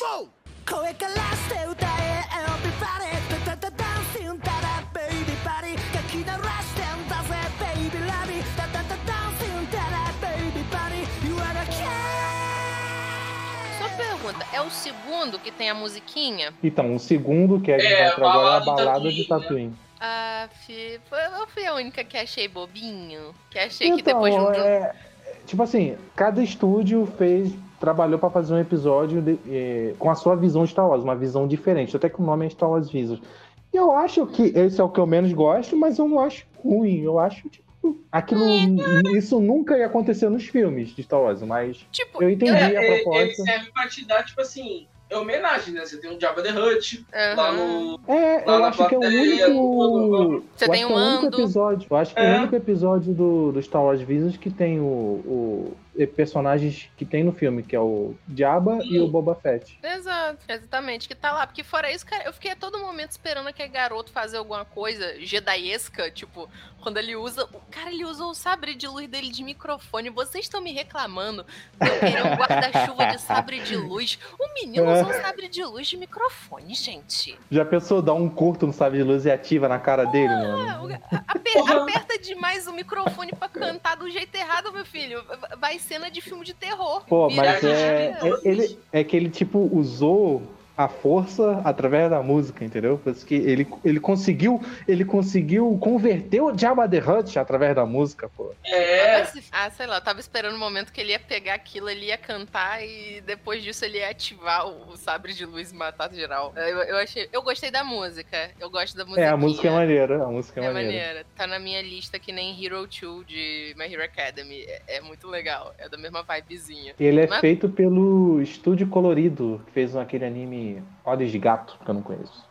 声からして歌え Everybody ダダダダンシンダダベイビーバディかき鳴らしてんだぜベイビーラビダダダダンシンダダベイビーバディ You are the king Só pergunta: é o segundo que tem a musiquinha? Então, o segundo que a gente É, vai pra agora é a Balada de balada de Tatooine, Tatooine. Ah, fi, foi- eu fui a única que achei bobinho. Que achei que Então, depois de um. é, tipo assim, cada estúdio fez, trabalhou pra fazer um episódio de- é, com a sua visão de Star Wars, uma visão diferente, até que o nome é Star Wars Visions. E eu acho que esse é o que eu menos gosto, mas eu não acho ruim. Eu acho, tipo, aquilo. Isso nunca ia acontecer nos filmes de Star Wars, mas Tipo, eu entendi É, a ele, ele proposta. serve pra te dar, tipo assim, é homenagem, né? Você tem o Jabba the Hutt lá aham. no. É, Lá eu acho que é o único. Você eu tem acho o é único episódio. Eu acho que é, É. o único episódio do, do Star Wars Visions que tem o, o- personagens que tem no filme, que é o Jabba e o Boba Fett. Exato, exatamente, que tá lá. Porque fora isso, cara, eu fiquei a todo momento esperando aquele garoto fazer alguma coisa jedaiesca, tipo, quando ele usa. O cara, ele usou o sabre de luz dele de microfone. Vocês estão me reclamando de eu querer um guarda-chuva de sabre de luz. O menino usou um sabre de luz de microfone, gente. Já pensou dar um curto no sabre de luz e ativa na cara dele, mano? Ah, o- aper- aperta demais o microfone pra cantar do jeito errado, meu filho. Vai cena de filme de terror. Pô, mas é, é, ele, é que ele, tipo, usou a força através da música, entendeu? Por isso que ele, ele conseguiu ele conseguiu converter o Jabba the Hutt através da música, pô. É. Se- Ah, sei lá, eu tava esperando o momento que ele ia pegar aquilo, ele ia cantar e depois disso ele ia ativar o, o sabre de luz e matar geral. Eu, eu achei. Eu gostei da música. Eu gosto da música. É, a música é maneira, a música é, É maneira. maneira. Tá na minha lista que nem Hero 2 de My Hero Academy. É, é muito legal. É da mesma vibezinha. Ele é Mas- feito pelo Estúdio Colorido, que fez aquele anime Olhos de Gato, que eu não conheço.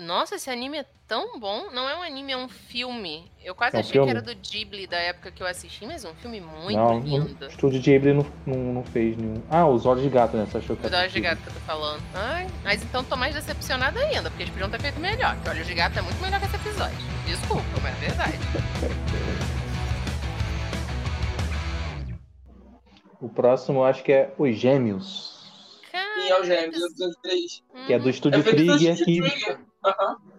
Nossa, esse anime é tão bom. Não é um anime, é um filme. Eu quase É um achei filme? que era do Ghibli da época que eu assisti, mas é um filme muito não, lindo. o Estúdio Ghibli não, não, não fez nenhum. Ah, os Olhos de Gato, né? Você achou que Os olhos de gato que eu tô falando. Ai, mas então tô mais decepcionada ainda, porque eles podiam ter feito melhor. Que olhos de gato é muito melhor que esse episódio. Desculpa, mas é verdade. O próximo eu acho que é Os Gêmeos, E é o Gêmeos, episódio 3. que é do Estúdio É Trigger, que,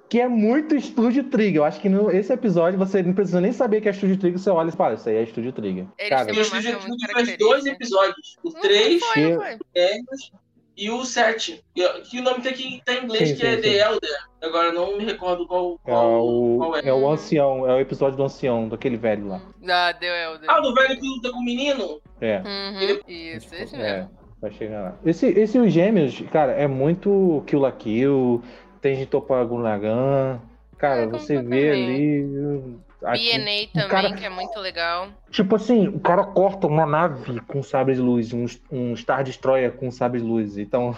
que é muito Estúdio Trigger. Eu acho que no, esse episódio você não precisa nem saber que é Estúdio Trigger, você olha e fala, isso aí é Estúdio Trigger. Eles Cara, E o muito Trigger faz dois episódios. O 3, Não foi, não foi. Gêmeos, e o 7. Que o nome tem que tá em inglês, Sim, que é sim, The sim. Elder. Agora eu não me recordo qual, é, qual, o, qual é. é o ancião, é o episódio do ancião, daquele velho lá. Ah, deu Elder. Ah, do velho que luta com o menino? É. Uhum, isso, esse É, mesmo. Vai chegar lá. Esse, esse Os Gêmeos, cara, é muito Kill la Kill, tem de Topagulagan. Cara, É, você vê ali. aqui- BNA também, cara- que é muito legal. Tipo assim, o cara corta uma nave com sabre de luz, um, um Star Destroyer com sabre de luz. Então,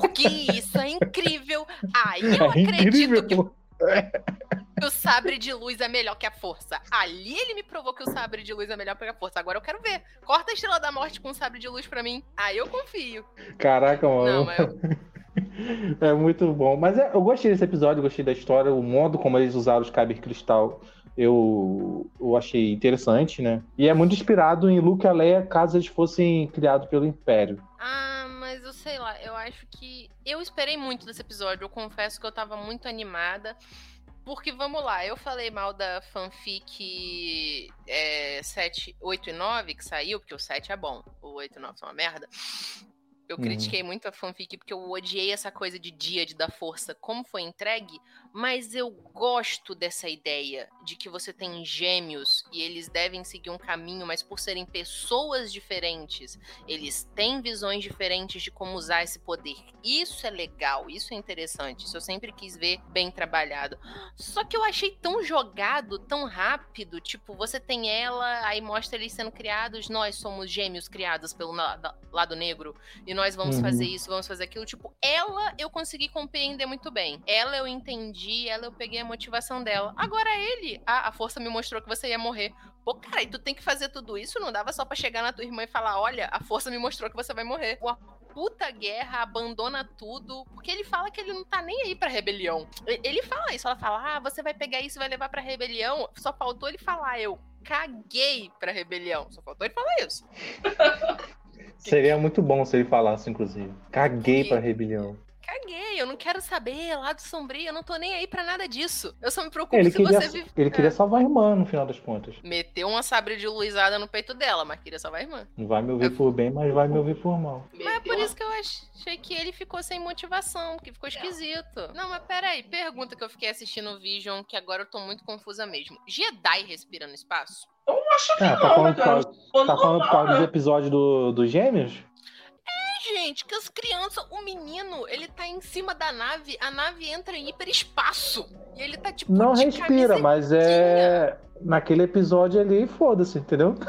Porque isso é incrível. Aí eu é acredito incrível. que pô. o sabre de luz é melhor que a força. Ali ele me provou que o sabre de luz é melhor que a força. Agora eu quero ver. Corta a estrela da morte com o sabre de luz pra mim. Aí eu confio. Caraca, mano. Não, eu, É muito bom. Mas é, eu gostei desse episódio, gostei da história, o modo como eles usaram os Kyber Cristal. Eu, eu achei interessante, né? E é muito inspirado em Luke e Leia, caso eles fossem criados pelo Império. Ah, mas eu sei lá, eu acho que. Eu esperei muito desse episódio, eu confesso que eu tava muito animada. Porque, vamos lá, eu falei mal da fanfic é, 7, 8 e 9 que saiu, porque o 7 é bom, o 8 e 9 são uma merda. Eu Uhum. critiquei muito a fanfic porque eu odiei essa coisa de dia de dar força, como foi entregue, mas eu gosto dessa ideia de que você tem gêmeos e eles devem seguir um caminho, mas por serem pessoas diferentes, eles têm visões diferentes de como usar esse poder. Isso é legal, isso é interessante. Isso eu sempre quis ver bem trabalhado. Só que eu achei tão jogado, tão rápido. Tipo, você tem ela, aí mostra eles sendo criados. Nós somos gêmeos criados pelo lado negro. E nós vamos Uhum. fazer isso, vamos fazer aquilo. Tipo, ela eu consegui compreender muito bem. Ela eu entendi, ela eu peguei a motivação dela. Agora ele, ah, a força me mostrou que você ia morrer. Pô, cara, e tu tem que fazer tudo isso? Não dava só pra chegar na tua irmã e falar: olha, a força me mostrou que você vai morrer. Uma puta guerra, abandona tudo. Porque ele fala que ele não tá nem aí pra rebelião. Ele fala isso, ela fala: ah, você vai pegar isso e vai levar pra rebelião. Só faltou ele falar: eu caguei pra rebelião. Só faltou ele falar isso. Seria muito bom se ele falasse, inclusive. Caguei pra rebelião. Caguei, eu não quero saber, lado sombrio, eu não tô nem aí pra nada disso. Eu só me preocupo Ele se queria, você vive. ele queria É. salvar a irmã, no final das contas. Meteu uma sabre de luizada no peito dela, mas queria salvar a irmã. Não vai me ouvir por bem, mas vai me ouvir por mal. Mas é por isso que eu achei que ele ficou sem motivação, que ficou esquisito. Não, mas peraí, pergunta que eu fiquei assistindo o Vision, que agora eu tô muito confusa mesmo. Jedi respira no espaço? Eu acho que Ah, tá não, né, falando, por cara? causa, tá falando por causa dos né? episódios do, dos gêmeos? Gente, que as crianças, o menino, ele tá em cima da nave, a nave entra em hiperespaço. E ele tá tipo. Não respira, mas é. Naquele episódio ali, foda-se, entendeu?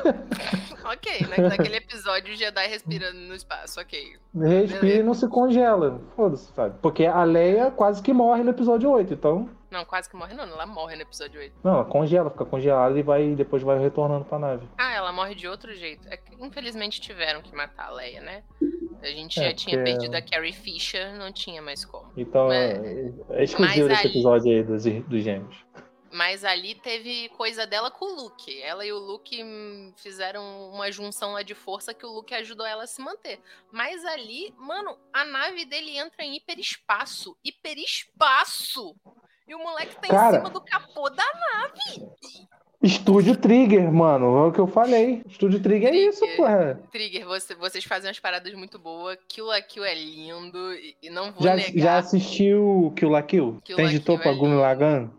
Ok, na- naquele episódio o Jedi respira no espaço, ok. Respira e não se congela. Foda-se, sabe? Porque a Leia quase que morre no episódio 8, então. Não, quase que morre, não. Ela morre no episódio 8. Não, ela congela, fica congelada e vai, depois vai retornando pra nave. Ah, ela morre de outro jeito. É que, infelizmente tiveram que matar a Leia, né? A gente É, já tinha porque- perdido a Carrie Fisher, não tinha mais como. Então É. é, é exclusivo Mas desse ali- episódio aí dos, dos gêmeos. Mas ali teve coisa dela com o Luke. Ela e o Luke hum, fizeram uma junção lá de força que o Luke ajudou ela a se manter. Mas ali, mano, a nave dele entra em hiperespaço. Hiperespaço! E o moleque tá Cara. em cima do capô da nave. Estúdio Trigger, mano. É o que eu falei. Estúdio Trigger é isso, porra. Trigger, você- vocês fazem umas paradas muito boas. Kill la Kill é lindo. E, e não vou Já, negar. já assistiu Kill la Kill? Kill Tem la Kill pra é? Tô- Tem Gurren Lagan.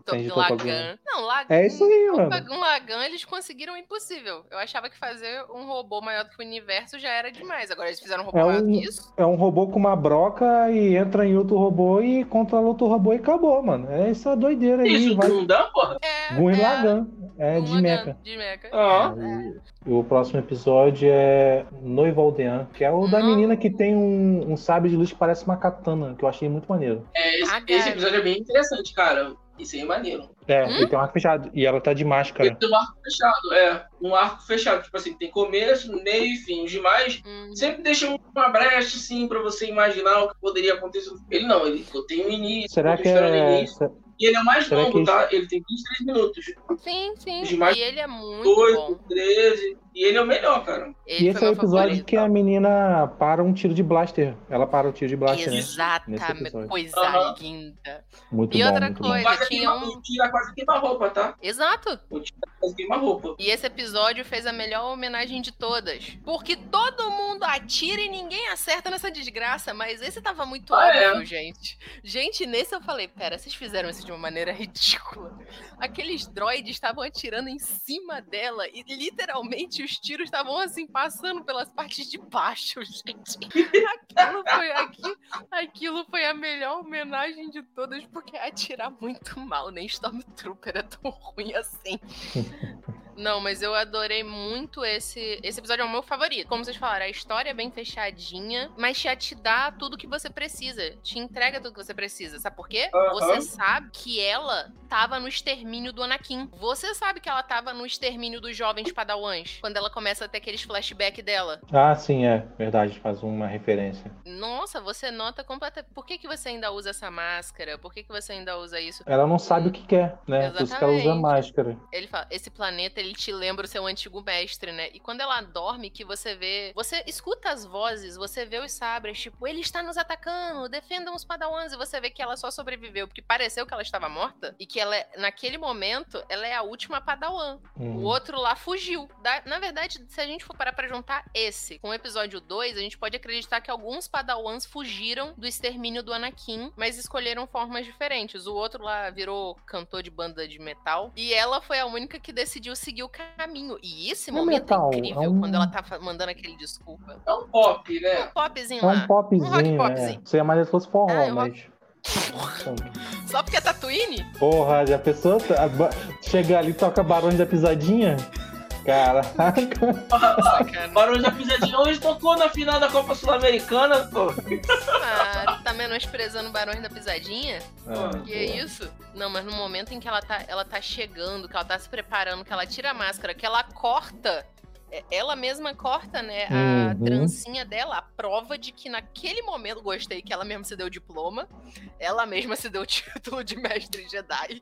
Não, Lagan. É isso aí, mano. Pagun Lagan, eles conseguiram o impossível. Eu achava que fazer um robô maior do que o universo já era demais. Agora eles fizeram um robô É maior um- que isso. É um robô com uma broca e entra em outro robô e controla outro robô e acabou, mano. É essa doideira aí. Isso, vai... não dá, porra? É. Gurren é, Lagann. É Gurren de mecha. De mecha. Ah. E o próximo episódio é Noiva Aldeã, que é o da Não. menina que tem um, um sabre de luz que parece uma katana, que eu achei muito maneiro. É, esse, Ah, esse episódio é bem interessante, cara. Isso aí é maneiro. É, Hum? ele tem um arco fechado. E ela tá de máscara. Ele tem um arco fechado, é. Um arco fechado. Tipo assim, tem começo, meio e fim. Os demais Hum. sempre deixam uma brecha, assim, pra você imaginar o que poderia acontecer. Ele não, ele tem um início, Será que é. início. E ele é o mais será longo, que- tá? Ele tem 23 minutos. Sim, sim. Os E ele é muito 8, bom. 13. E ele é o melhor, cara. Ele E esse é o episódio favorito. que a menina para um tiro de blaster. Ela para o tiro de blaster, né? Exatamente. episódio. Coisa Aham. linda. Muito E bom, outra muito coisa- bom. Tinha um- O tira quase queima roupa, tá? Exato. O tira quase queima roupa. E esse episódio fez a melhor homenagem de todas. Porque todo mundo atira e ninguém acerta nessa desgraça. Mas esse tava muito Ah, óbvio, é? gente. Gente, nesse eu falei: pera, vocês fizeram isso de uma maneira ridícula. Aqueles droids estavam atirando em cima dela. E literalmente os tiros estavam assim, passando pelas partes de baixo, gente. Aquilo foi, aqui, aquilo foi a melhor homenagem de todas, porque é atirar muito mal. Nem Stormtrooper é tão ruim assim. Não, mas eu adorei muito esse. Esse episódio é o meu favorito. Como vocês falaram, a história é bem fechadinha, mas já te dá tudo que você precisa. Te entrega tudo que você precisa. Sabe por quê? Você sabe que ela tava no extermínio do Anakin. Você sabe que ela tava no extermínio dos jovens padawans. Quando ela começa a ter aqueles flashbacks dela. Ah, sim, é. Verdade, faz uma referência. Nossa, você nota completamente. Por que, que você ainda usa essa máscara? Por que, que você ainda usa isso? Ela não sabe o que quer, né? Por isso que ela usa Exatamente. máscara. Ele fala, esse planeta, ele te lembra o seu antigo mestre, né? E quando ela dorme, que você vê... Você escuta as vozes, você vê os sabres, tipo, ele está nos atacando, defendam os padawans. E você vê que ela só sobreviveu porque pareceu que ela estava morta. E que ela, é- naquele momento, ela é a última padawan. O Uhum. outro lá fugiu. Da- na verdade, se a gente for parar pra juntar esse com o episódio 2, a gente pode acreditar que alguns padawans fugiram do extermínio do Anakin, mas escolheram formas diferentes. O outro lá virou cantor de banda de metal. E ela foi a única que decidiu seguir o caminho. E esse Não é momento metal, é incrível, é um- quando ela tá mandando aquele desculpa. É um pop, né? Um popzinho É lá. um popzinho, rock é. popzinho. Seria mais se fosse forró, Ah, mas. Só porque é Tatooine? Porra, já pensou? Chega ali e toca Barões da Pisadinha? Caraca. Da Pisadinha hoje tocou na final da Copa Sul-Americana, pô. Ah, tá menosprezando Barões da Pisadinha? Ah, Que é isso? Não, mas no momento em que ela tá, ela tá chegando, que ela tá se preparando, que ela tira a máscara, que ela corta, ela mesma corta, né, a Uhum. trancinha dela, a prova de que naquele momento, gostei que ela mesma se deu diploma, ela mesma se deu o título de mestre Jedi.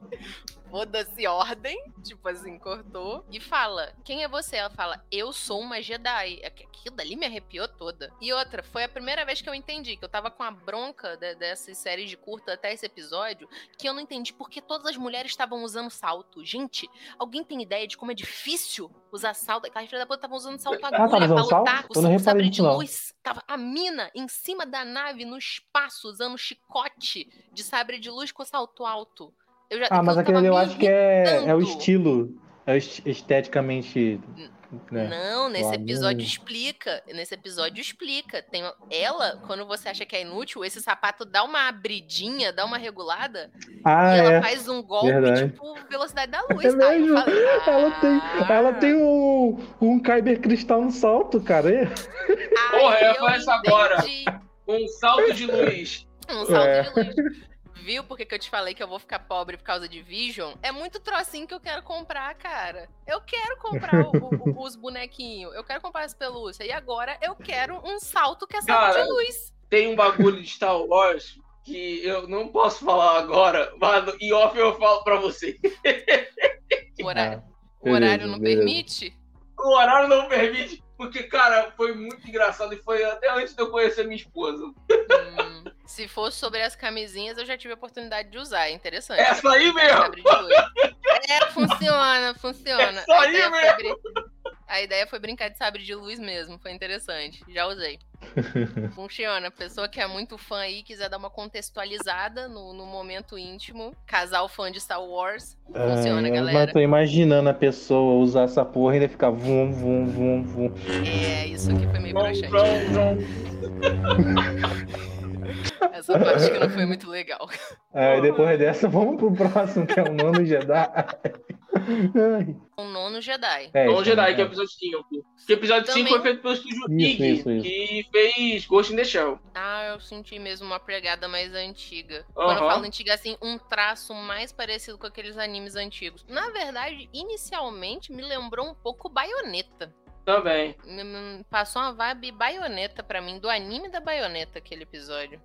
Foda-se ordem, tipo assim, cortou. E fala, quem é você? Ela fala, eu sou uma Jedi. Aqu- Aquilo dali me arrepiou toda. E outra, foi a primeira vez que eu entendi, que eu tava com a bronca de- dessas séries de curta até esse episódio, que eu não entendi porque todas as mulheres estavam usando salto. Gente, alguém tem ideia de como é difícil usar salto? Aquela filha da puta estavam usando salto Ah, pra salto? lutar. O sabre de não. luz. Tava a mina em cima da nave, no espaço, usando chicote de sabre de luz com salto alto. Eu já, Ah, mas aquele eu acho que é, é o estilo. É esteticamente. Né? Não, nesse episódio explica. Nesse episódio explica. Tem ela, quando você acha que é inútil, esse sapato dá uma abridinha, dá uma regulada, Ah, e ela é. faz um golpe, verdade. tipo, velocidade da luz, É tá? Eu mesmo? falei, Ela tem, ela "Ah". tem um, um Kyber cristal no salto, cara. É. Aí Porra, eu falar isso agora. Um salto de luz. Um salto É. de luz. Viu porque que eu te falei que eu vou ficar pobre por causa de Vision? É muito trocinho que eu quero comprar, cara. Eu quero comprar o- o- os bonequinhos. Eu quero comprar as pelúcias. E agora eu quero um salto que é salto Cara, de luz. Tem um bagulho de Star Wars que eu não posso falar agora, mas em off eu falo pra você. O horário, o beleza, horário não beleza. permite? O horário não permite, porque, cara, foi muito engraçado e foi até antes de eu conhecer minha esposa. Hum, se fosse sobre as camisinhas, eu já tive a oportunidade de usar. É interessante. Essa aí mesmo! É, funciona, funciona. Essa A aí ideia, foi mesmo. brin- a ideia foi brincar de sabre de luz mesmo. Foi interessante. Já usei. Funciona. Pessoa que é muito fã aí, quiser dar uma contextualizada no, no momento íntimo. Casal fã de Star Wars. Funciona, Ai, galera. Mas tô imaginando a pessoa usar essa porra e ainda ficar vum, vum, vum, vum. É, isso aqui foi meio broxante. Essa parte que não foi muito legal. Aí depois dessa, vamos pro próximo, que é o Nono Jedi. O nono Jedi. É, Não, isso, Jedi, né? que é o episódio 5. Que o episódio 5 Também. foi feito pelo estúdio Isso, Ig, isso, isso. que fez Ghost in the Shell. Ah, eu senti mesmo uma pegada mais antiga. Quando eu falo antiga, assim, um traço mais parecido com aqueles animes antigos. Na verdade, inicialmente me lembrou um pouco Baioneta. Também. Passou uma vibe baioneta pra mim, do anime da baioneta, aquele episódio.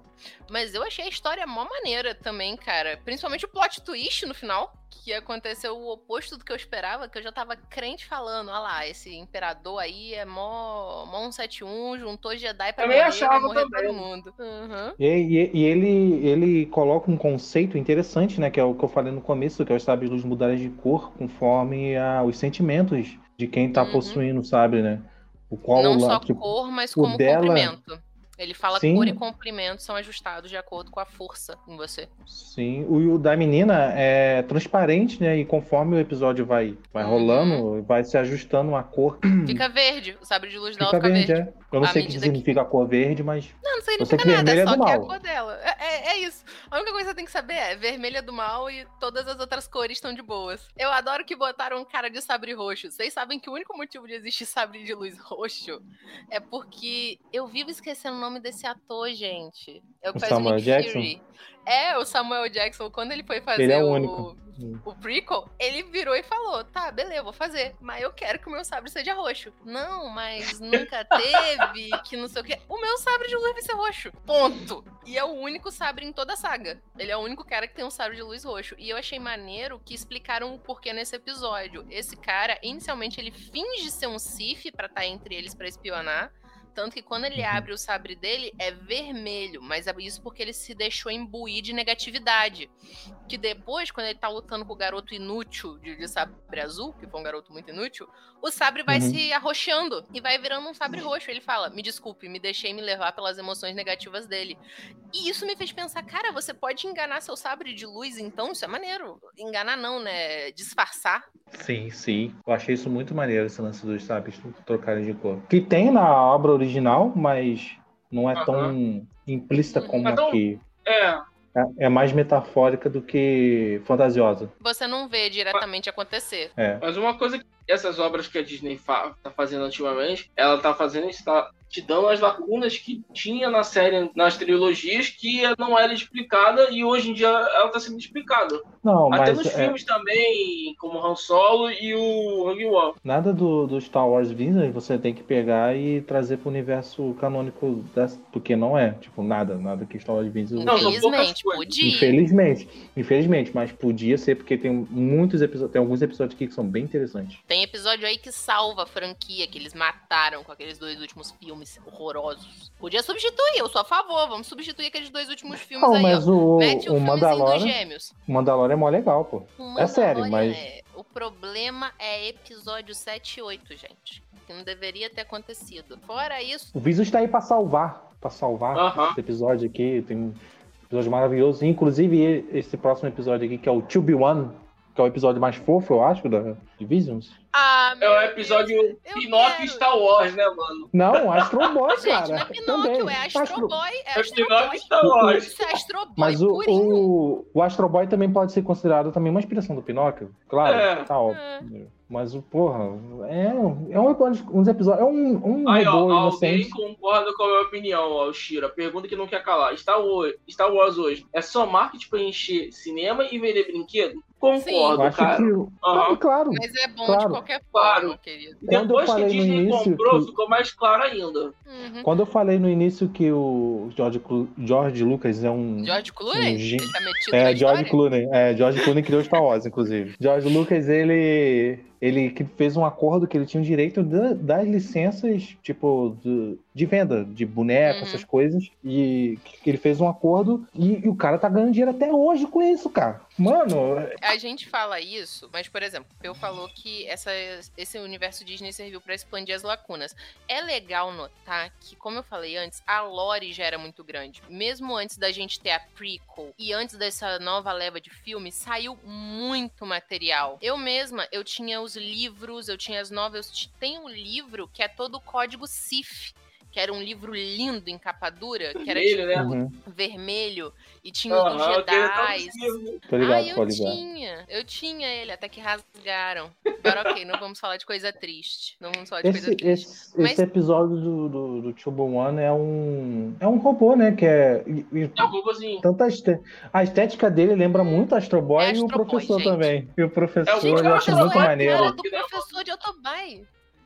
Mas eu achei a história mó maneira também, cara. Principalmente o plot twist no final, que aconteceu o oposto do que eu esperava, que eu já tava crente falando, olha lá, esse imperador aí é mó, mó 171, juntou Jedi pra Também morrer, achava morrer também. todo mundo. Uhum. E, e- e ele, ele coloca um conceito interessante, né? Que é o que eu falei no começo, que é os de luz mudarem de cor conforme a- os sentimentos de quem tá Uhum. possuindo o sabre, né? O qual Não lá, só tipo, cor, mas o como dela- comprimento. Ele fala Sim. cor e comprimento são ajustados de acordo com a força em você. Sim, o, o da menina é transparente, né? E conforme o episódio vai, vai Uhum. rolando, vai se ajustando a cor. Fica verde, o sabre de luz dela Fica fica verde, verde. é. Eu não sei o que medida que- significa a cor verde, mas. Não, não sei significa que nada, é é só do que é a cor dela. É, é- é isso. A única coisa que você tem que saber é vermelha do mal e todas as outras cores estão de boas. Eu adoro que botaram um cara de sabre roxo. Vocês sabem que o único motivo de existir sabre de luz roxo é porque eu vivo esquecendo o nome desse ator, gente. É o que O faz o Samuel Nick Jackson? Fury. É, o Samuel Jackson, quando ele foi fazer Ele é o o, único. o prequel, ele virou e falou: tá, beleza, eu vou fazer, mas eu quero que o meu sabre seja roxo. Não, mas nunca teve, que não sei o quê. O meu sabre de luz vai ser roxo. Ponto. E é o único sabre em toda a saga. Ele é o único cara que tem um sabre de luz roxo. E eu achei maneiro que explicaram o porquê nesse episódio. Esse cara, inicialmente, ele finge ser um Sif pra estar entre eles pra espionar. Tanto que quando ele Uhum. abre o sabre dele, é vermelho. Mas é isso porque ele se deixou imbuir de negatividade. Que depois, quando ele tá lutando com o garoto inútil de, de sabre azul, que foi um garoto muito inútil, o sabre vai Uhum. se arroxando e vai virando um sabre roxo. Ele fala: Me desculpe, me deixei me levar pelas emoções negativas dele. E isso me fez pensar, cara, você pode enganar seu sabre de luz, então? Isso é maneiro. Enganar não, né? Disfarçar. Sim, sim. Eu achei isso muito maneiro, esse lance dos sabres trocarem de cor. Que tem na obra original, mas não é tão implícita como É tão- aqui. É, É- É mais metafórica do que fantasiosa. Você não vê diretamente acontecer. É. mas uma coisa que essas obras que a Disney fa tá fazendo ultimamente, ela tá fazendo está te dando as lacunas que tinha na série, nas trilogias, que não era explicada e hoje em dia ela tá sendo explicada. Não, Até mas nos é, filmes também, como Han Solo e o Rogue One. nada do, do Star Wars Disney você tem que pegar e trazer pro universo canônico, dessa, porque não é. Tipo, nada, nada que Star Wars Disney. Não, Infelizmente, podia. Infelizmente, infelizmente, mas podia ser porque tem muitos episódios, tem alguns episódios aqui que são bem interessantes. Tem episódio aí que salva a franquia, que eles mataram com aqueles dois últimos filmes horrorosos. Podia substituir, eu sou a favor, vamos substituir aqueles dois últimos filmes Não, aí, mas ó. o, Mete o, o Mandalorian, gêmeos. o Mandalorian é mó legal, pô. O É sério, mas- é- O problema é episódio 7 e 8, gente. que não deveria ter acontecido. Fora isso, O Visus tá aí pra salvar. Pra salvar Aham. esse episódio aqui. Tem um episódio maravilhoso. Inclusive, esse próximo episódio aqui, que é o To Be One, que é o episódio mais fofo, eu acho, da Divisions. ah, É o episódio Pinóquio quero. Star Wars, né, mano? Não, Astro Boy, Gente, cara. não é Pinóquio, Também. é Astro Astro- Boy, é É Astro Pinóquio Boy. Star Wars. Isso é Astro Boy Mas o, o, o Astro Boy também pode ser considerado também uma inspiração do Pinóquio. Claro, É. tá óbvio. Mas o, porra, é, é um episódio, uns episódios. É um, um Aí, ó, robô alguém inocente. concorda com a minha opinião, ó, o Shira. Pergunta que não quer calar. Star Wars, Star Wars hoje é só marketing pra encher cinema e vender brinquedo? Concordo, acho cara. que. Aham. Claro. Mas é bom Claro. de qualquer forma, Claro. querido. Quando eu depois que a falei no Disney início comprou, que- ficou mais claro ainda. Uhum. Quando eu falei no início que o George, Clu- George Lucas é um. George Clooney? um Ele tá metido É, George história? Clooney. É, George Clooney criou Star Wars, inclusive. George Lucas, ele. Ele que fez um acordo que ele tinha o direito da- das licenças, tipo, de, de venda de boneco, Uhum. essas coisas. E que ele fez um acordo e, e o cara tá ganhando dinheiro até hoje com isso, cara. Mano, A gente fala isso, mas, por exemplo, eu falou que essa, esse universo Disney serviu pra expandir as lacunas. É legal notar que, como eu falei antes, a lore já era muito grande. Mesmo antes da gente ter a prequel e antes dessa nova leva de filmes, saiu muito material. Eu mesma, eu tinha os livros, eu tinha as novelas. Tem um livro que é todo o código Sif. Que era um livro lindo em capa dura, que era Vermelho, tipo né? uhum, vermelho, e tinha queria tanto Jedi. tô ligado, ah, eu tinha. Eu tinha ele, até que rasgaram. Agora, ok, não vamos falar de coisa triste. Não vamos falar de Esse, coisa triste. esse, Mas- esse episódio do, do, do One é um. É um robô, né? Que é. e- e- É um robôzinho. Tanto a, este- a estética dele lembra muito Astro Boy É e o Astro Boy, professor gente. também. E o professor É o Gente, eu acho muito é a maneiro. do professor de Otobai.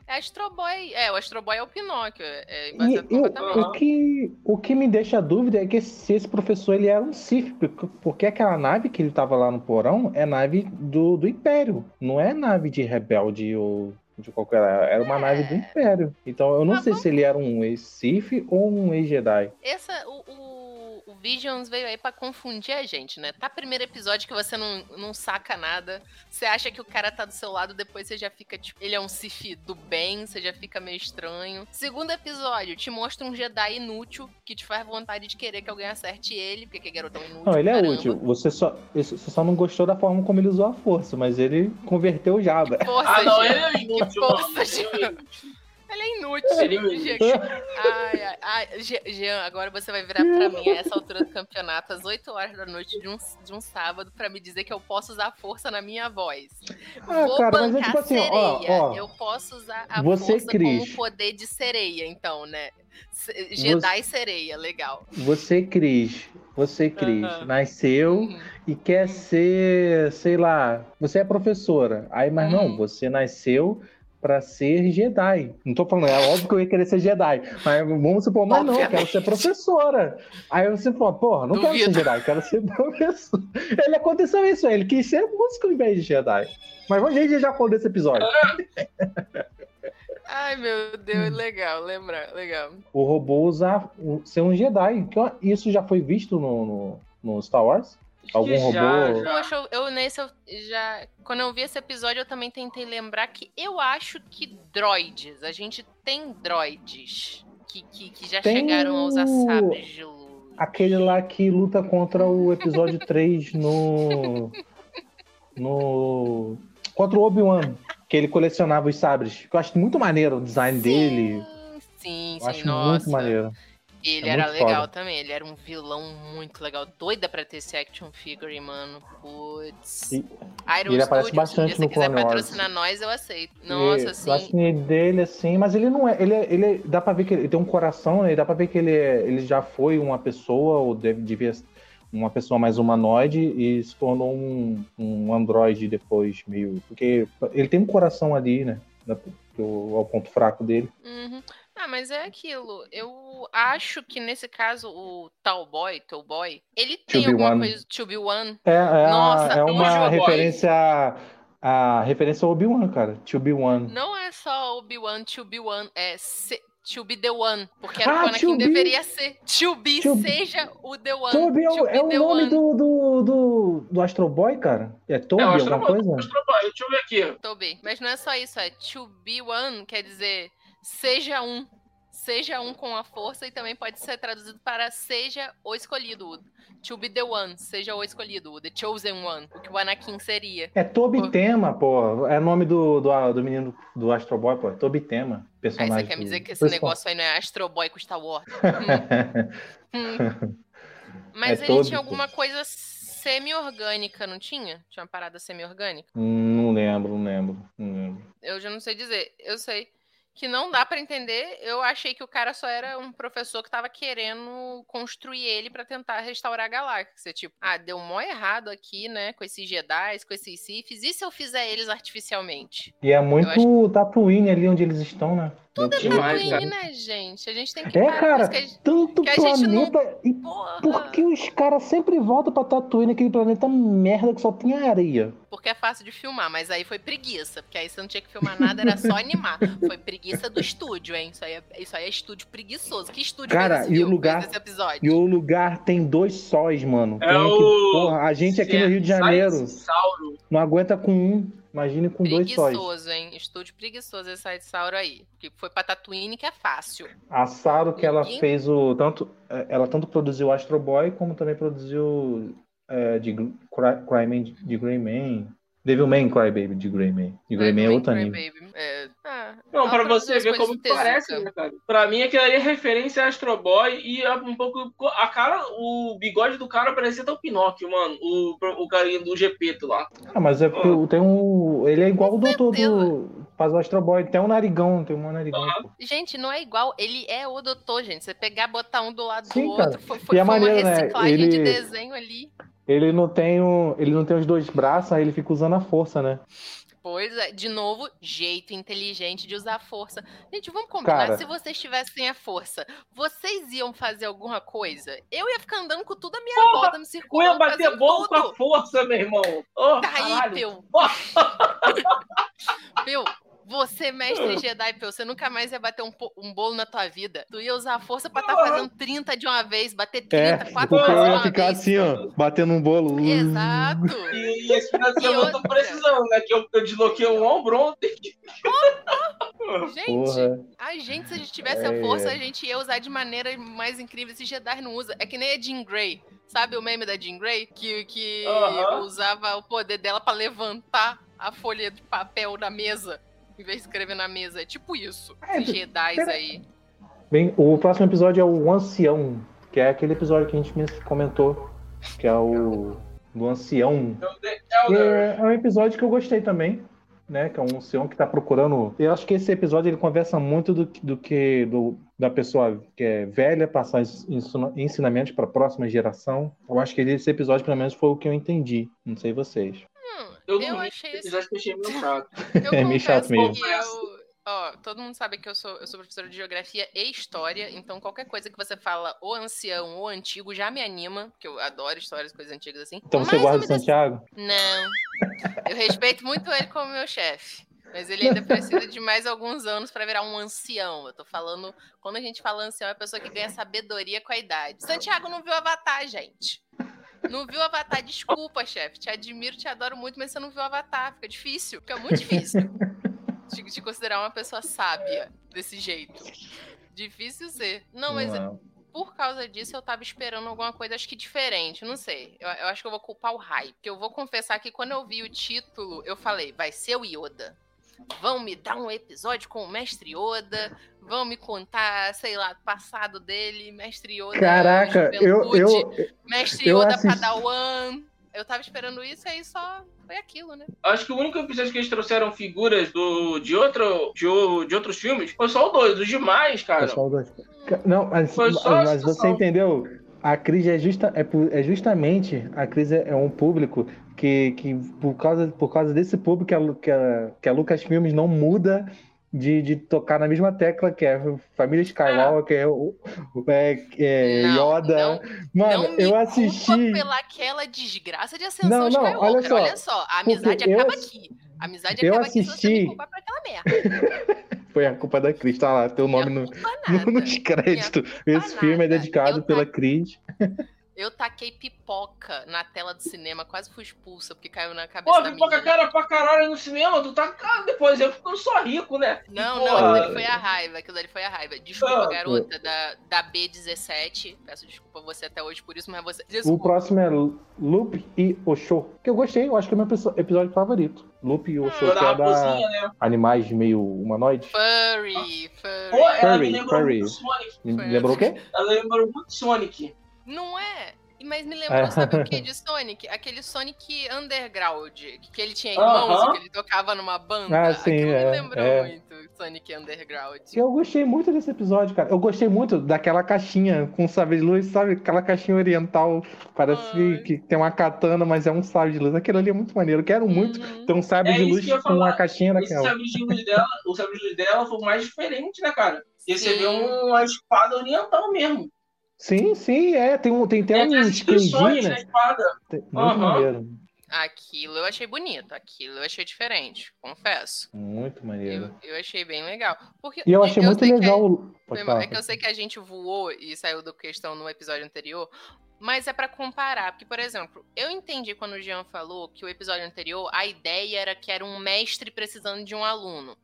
É Astro Boy. É, o Astro Boy é o Pinóquio. É E, baseado e o, que, o que me deixa dúvida é que se esse professor ele era um Sith, porque- porque aquela nave que ele tava lá no porão é nave do, do Império, não é nave de rebelde ou de qualquer. Era uma nave do Império. Então eu não É. Sei se ele era um ex-Sith ou um ex-Jedi. Essa, o, o, o Visions veio aí pra confundir a gente, né? Tá primeiro episódio que você não, não saca nada. Você acha que o cara tá do seu lado, depois você já fica, tipo, ele é um Sif do bem, você já fica meio estranho. Segundo episódio, te mostra um Jedi inútil, que te faz vontade de querer que alguém acerte ele, porque que garotão inútil. Não, ele é caramba. útil. Você só, você só não gostou da forma como ele usou a força, mas ele converteu o Jabba. Força, Ah, não, ele é inútil, Que força, Ele é inútil. Ele é inútil. Ele. Ai, ai, ai. Je- Jean, agora você vai virar pra mim a essa altura do campeonato, às 8 horas da noite de um, de um sábado, pra me dizer que eu posso usar força na minha voz. Ah, Vou cara, mas é tipo assim, ó, sereia. ó. eu posso usar a Você, força Cris. como poder de sereia, então, né? Jedi sereia, legal. Você, Cris, você, Cris, Aham. nasceu Uhum. e quer ser, sei lá, você é professora. Aí, mas não, Uhum. você nasceu pra ser Jedi. Não tô falando, é óbvio que eu ia querer ser Jedi. Mas vamos supor, mas não, eu quero ser professora. Aí você fala, porra, não quero Duvido. ser Jedi, quero ser professor. Ele aconteceu isso, ele quis ser músico em vez de Jedi. Mas a gente já falou desse episódio. Ai, meu Deus, legal, lembra, legal. O robô usar, ser um Jedi. que Isso já foi visto no, no, no Star Wars? Algum já, robô- já. Poxa, eu, eu nesse eu já. Quando eu vi esse episódio, eu também tentei lembrar que eu acho que droids. A gente tem droids que, que, que já Tem chegaram a usar sabres de luz. Aquele lá que luta contra o episódio 3 no. No. Contra o Obi-Wan. Que ele colecionava os sabres. Que eu acho muito maneiro o design dele. Sim, Eu sim, acho nossa. muito maneiro. Ele É era legal foda. também. Ele era um vilão muito legal. Doida pra ter esse action figure, mano. Putz. E- Iron ele aparece Studios, bastante se você no quiser Clone patrocinar nós, eu aceito. Nossa, E assim. Eu que dele assim, mas ele não é. Ele, é- ele é- dá pra ver que ele tem um coração, né? Dá pra ver que ele, é- ele já foi uma pessoa, ou deve, devia uma pessoa mais humanoide e se tornou um, um androide depois, meio. Porque ele tem um coração ali, né? Do- ao ponto fraco dele. Uhum. Ah, mas é aquilo. Eu acho que nesse caso o tal boy, tall boy, ele tem be alguma one. coisa. To be one. É, é, Nossa, a- é uma referência a, a referência ao Obi-Wan, cara. To be one. Não é só Obi-Wan, to be one, é se- To be the one. Porque era o Ah, o Anakin to be. deveria ser. To be, To- seja o the one. Toby é, To o- be é o nome do, do, do, do Astro Boy, cara? É Toby, É, alguma Astro Boy, coisa? Astro Boy, Deixa eu ver aqui. Toby. Mas não é só isso, é to be one, quer dizer seja um. Seja um com a força e também pode ser traduzido para seja o escolhido. o To be the one, seja o escolhido, o the chosen one, o que o Anakin seria. É Toby Pô. Tema, pô. É nome do, do, do menino do Astro Boy, pô. Toby Tema. Aí Personagem. você quer me dizer que esse negócio aí não é Astro Boy com Star Wars? Hum. Mas É ele todo, tinha alguma coisa semi-orgânica, não tinha? Tinha uma parada semi-orgânica? Hum, não lembro, não lembro. Não lembro. Eu já não sei dizer. Eu sei que não dá pra entender. Eu achei que o cara só era um professor que tava querendo construir ele pra tentar restaurar a galáxia. Tipo, ah, deu mó errado aqui, né? Com esses Jedi, com esses Siths. E se eu fizer eles artificialmente? E é muito acho- Tatooine ali onde eles estão, né? Tudo é demais, Tatooine, cara. né, gente? A gente tem que É, cara, que a gente- tanto que a gente não- planeta. E Porra! por que os caras sempre voltam pra Tatooine, aquele planeta merda que só tem areia? Porque é fácil de filmar, mas aí foi preguiça, porque aí você não tinha que filmar nada, era só animar. Foi preguiça do estúdio, hein? Isso aí é, isso aí é estúdio preguiçoso. Que estúdio Cara, e o lugar- fez esse episódio? E o lugar tem dois sóis, mano. É Tem um que- o- porra, a gente aqui no Rio de Janeiro Sauro. não aguenta com um. Imagine com dois sóis. Preguiçoso, hein? Estúdio preguiçoso esse Sauro aí. Que foi pra Tatooine, que é fácil. A Saro que ela Ninguém- fez o tanto, é, ela tanto produziu Astro Boy como também produziu é, de Gr- Cry- Cryman de Greyman. Devilman Crybaby de Greyman. De Greyman é Vai, outro Cry anime. Baby. É. Ah, Não, pra você ver como parece, né, cara? Pra mim, aquilo ali é referência a Astro Boy e é um pouco. A cara, o bigode do cara parecia até o Pinóquio, mano. O, o carinha do Gepeto lá. Ah, mas é porque tem um. Ele é igual o doutor certeza. do. Faz o Astro Boy. Tem um narigão, tem um narigão. pô. Gente, não é igual. Ele é o doutor, gente. Você pegar, botar um do lado Sim, do cara. outro. Foi, foi, E é foi uma né? reciclagem de Ele- desenho ali. Ele não tem um, ele não tem os dois braços, aí ele fica usando a força, né? Pois é, de novo, jeito inteligente de usar a força. Gente, vamos combinar, Cara. se vocês tivessem a força, vocês iam fazer alguma coisa? Eu ia ficar andando com tudo a minha Porra, volta no Eu circuito. ia bater bolo com a força, meu irmão. Ô, Tá aí. Peu. Peu, você, mestre Jedi, Peu, você nunca mais ia bater um, um bolo na tua vida. Tu ia usar a força pra estar fazendo 30 de uma vez, bater 30, É, 4 porque vezes eu ia ficar vez. assim, ó, batendo um bolo. Exato. E, e esse final de eu tô precisando, né? Que eu, eu desloquei um ombro ontem. Gente, Porra. a gente, se a gente tivesse É. a força, a gente ia usar de maneira mais incrível. Esse Jedi não usa. É que nem a Jean Grey. Sabe o meme da Jean Grey? Que, que Aham. usava o poder dela pra levantar a folha de papel na mesa. Em vez de escrever na mesa. É tipo isso. É, Esses Jedi pera- aí. Bem, o próximo episódio é o Ancião, que é aquele episódio que a gente comentou, que é o do Ancião. Elder. é, é um episódio que eu gostei também, né? Que é um ancião que tá procurando. Eu acho que esse episódio ele conversa muito do, que- do que do, da pessoa que é velha passar ens- ensina- ensinamentos para a próxima geração. Eu acho que esse episódio, pelo menos, foi o que eu entendi. Não sei vocês. Hum, Eu eu, achei esse já achei meio chato. Eu É meio chato confesso mesmo. que eu- Ó, todo mundo sabe que eu sou, eu sou professora de geografia e história, então qualquer coisa que você fala o ancião ou antigo já me anima, porque eu adoro histórias, coisas antigas assim. Então você Mas guarda eu o dec- Santiago? Não. Eu respeito muito ele como meu chefe. Mas ele ainda precisa de mais alguns anos pra virar um ancião. Eu tô falando. Quando a gente fala ancião, é a pessoa que ganha sabedoria com a idade. Santiago não viu Avatar, gente. Não viu Avatar? Desculpa, chefe. Te admiro, te adoro muito, mas você não viu Avatar. Fica difícil. Fica muito difícil. De te considerar uma pessoa sábia desse jeito. Difícil ser. Não, mas Não. por causa disso, eu tava esperando alguma coisa, acho que diferente, não sei. Eu, eu acho que eu vou culpar o hype. Porque eu vou confessar que quando eu vi o título, eu falei, vai ser o Yoda. Vão me dar um episódio com o Mestre Yoda, vão me contar, sei lá, o passado dele, Mestre Yoda. Caraca, eu, eu, Mestre eu Yoda assisti- Padawan. Eu tava esperando isso, aí só foi aquilo, né? Acho que o único episódio que eles trouxeram figuras do, de, outro, de, o- de outros filmes foi só o dois. Os demais, cara. Pessoal do- Não, mas, Foi só a mas você entendeu? A Cris é, justa, é, é justamente a Cris é, é um público que, que por, causa, por causa desse público que a, que a, que a Lucas Filmes não muda de, de tocar na mesma tecla que é Família Skywalker, é, o- é, é Não, Yoda. não Mano, não eu culpa assisti. pela aquela desgraça de ascensão Não, não, Skywalker. olha só. Olha só, a amizade eu acaba aqui. A amizade eu acaba aqui se assisti- aquela merda. Foi a culpa da Cris. Tá lá, teu nome no, no, nos créditos. Esse filme é nada. dedicado Eu pela tá- Cris. Eu taquei pipoca na tela do cinema, quase fui expulsa, porque caiu na cabeça Pô, da pipoca menina. cara pra caralho no cinema, tu tá cara, depois eu fico só rico, né? Não, Porra. não, aquilo ali foi a raiva, aquilo ali foi a raiva. Desculpa, Ah, garota da, da B17. Peço desculpa a você até hoje por isso, mas você. O Desculpa. próximo é Loop e Osho. Que eu gostei, eu acho que é o meu episódio favorito. Loop e Osho, Da que é da raposinha, né? animais meio humanoides. Furry, furry. Pô, ela Furry, me lembrou furry. muito Sonic. Me lembrou o quê? Ela lembrou muito Sonic. Não é? Mas me lembrou, É. sabe o que de Sonic? Aquele Sonic Underground, que ele tinha irmãos Aham. e que ele tocava numa banda. Ah, sim, Aquilo é, me lembrou é. muito Sonic Underground. Eu gostei muito desse episódio, cara. Eu gostei muito daquela caixinha com sabre de luz, sabe? Aquela caixinha oriental. Parece Ai. que tem uma katana, mas é um sabre de luz. Aquilo ali é muito maneiro. Eu quero muito Uhum. ter um sabre É de luz com uma caixinha Esse daquela. sabre de luz dela, o sabre de luz dela foi o mais diferente, né, cara? E Sim. vê uma espada oriental mesmo. Sim, sim, é. Tem, um, tem, até inscrições na né? Tem- Muito maneiro. Aquilo eu achei bonito, aquilo eu achei diferente, confesso. Muito maneiro. Eu, eu achei bem legal. Porque E eu achei muito sei que legal. é- falar. É que eu sei que a gente voou e saiu do questão no episódio anterior, mas é pra comparar. Porque, por exemplo, eu entendi quando o Jean falou que o episódio anterior, a ideia era que era um mestre precisando de um aluno.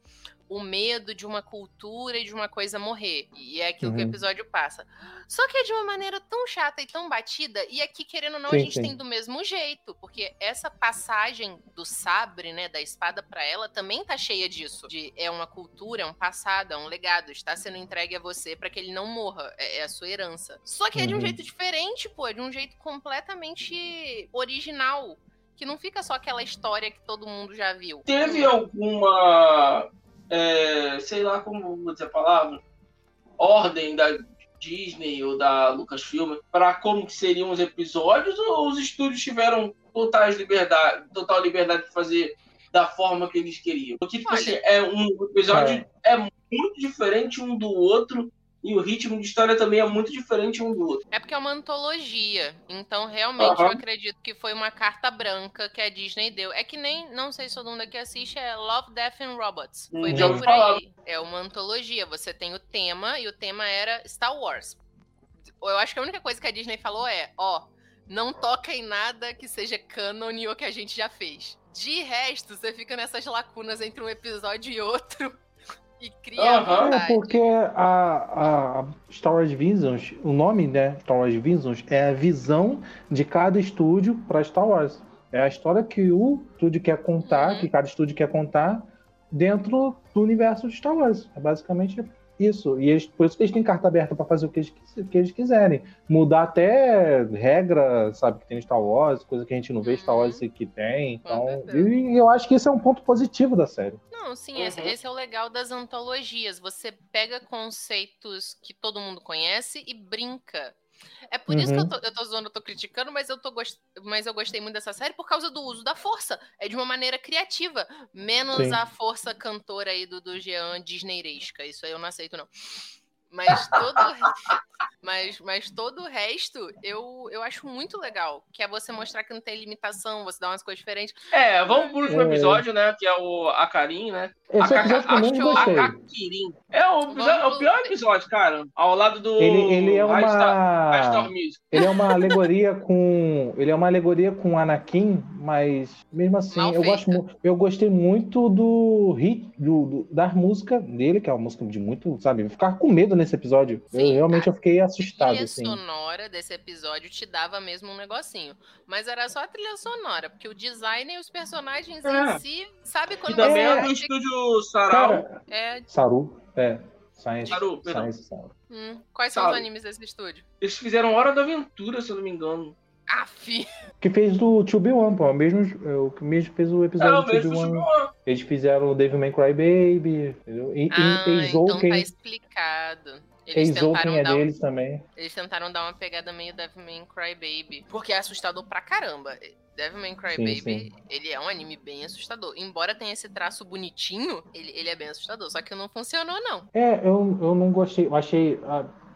O medo de uma cultura e de uma coisa morrer. E é aquilo que o Uhum. episódio passa. Só que é de uma maneira tão chata e tão batida, e aqui, querendo ou não, a Sim, gente sim. tem do mesmo jeito. Porque essa passagem do sabre, né, da espada pra ela, também tá cheia disso. De é uma cultura, é um passado, é um legado. Está sendo entregue a você pra que ele não morra. É, é a sua herança. Só que é de um Uhum. jeito diferente, pô. É de um jeito completamente original. Que não fica só aquela história que todo mundo já viu. Teve alguma, é, sei lá como vou dizer a palavra, ordem da Disney ou da Lucasfilm para como que seriam os episódios ou os estúdios tiveram totais liberdade, total liberdade de fazer da forma que eles queriam? Porque tipo Olha. assim, é um episódio é muito diferente um do outro e o ritmo de história também é muito diferente um do outro. É porque é uma antologia. Então, realmente, eu Aham. acredito que foi uma carta branca que a Disney deu. É que nem, não sei se todo mundo aqui assiste, é Love, Death and Robots. Hum, Foi bem por falar. aí. É uma antologia. Você tem o tema, e o tema era Star Wars. Eu acho que a única coisa que a Disney falou é, ó, não toca em nada que seja canon ou que a gente já fez. De resto, você fica nessas lacunas entre um episódio e outro e cria a. É, porque a, a Star Wars Visions, o nome, né, Star Wars Visions, é a visão de cada estúdio para Star Wars. É a história que o estúdio quer contar, Uhum. que cada estúdio quer contar dentro do universo de Star Wars. É basicamente isso. E eles, por isso que eles têm carta aberta para fazer o que eles, que eles quiserem. Mudar até regra, sabe, que tem em Star Wars, coisa que a gente não vê Star Uhum. Wars que tem. Então, e eu acho que esse é um ponto positivo da série. Não, sim, esse, Uhum. esse é o legal das antologias. Você pega conceitos que todo mundo conhece e brinca. É por isso que eu Uhum. tô, eu tô zoando, eu tô criticando, mas eu, tô gost... mas eu gostei muito dessa série por causa do uso da força. É de uma maneira criativa. Menos Sim. a força cantora aí do, do Jean Disneyresca. Isso aí eu não aceito, não. Mas todo, mas, mas todo o resto eu, eu acho muito legal. Que é você mostrar que não tem limitação, você dá umas coisas diferentes. É, vamos pro último É. episódio, né? Que é o Akarin, né? Esse A- episódio que eu gostei. Akakirin. É o, episódio- é o pior episódio, cara. Ao lado do Ele, ele é Star, Star uma. Music. Ele é uma alegoria com. Ele é uma alegoria com Anakin, mas mesmo assim, Mal eu, gosto, feita. mu- eu gostei muito do hit, do, do- da música dele, que é uma música de muito, sabe? Ficar com medo nesse episódio. eu Sim, realmente eu fiquei A assustado, trilha assim. sonora desse episódio te dava mesmo um negocinho. Mas era só a trilha sonora, porque o design e os personagens É. em si, sabe quando E também você é do estúdio Sarau. Cara, é. Saru, é. Science, Saru, perdão. Science Saru. Hum, quais são os animes desse estúdio? Eles fizeram Hora da Aventura, se eu não me engano. Aff! Que fez do 2B1, pô. O mesmo, é, o que mesmo fez o É episódio o do mesmo 2B1. estúdio. Eles fizeram o Devilman Crybaby, entendeu? E, Ah, e, e então tá Zouken, explicado. Eles tentaram, é dar, um- deles também. eles tentaram dar uma pegada meio Devilman Crybaby. Porque é assustador pra caramba. Devilman Crybaby, ele é um anime bem assustador. Embora tenha esse traço bonitinho, ele, ele é bem assustador. Só que não funcionou, não. É, eu, eu não gostei. Eu achei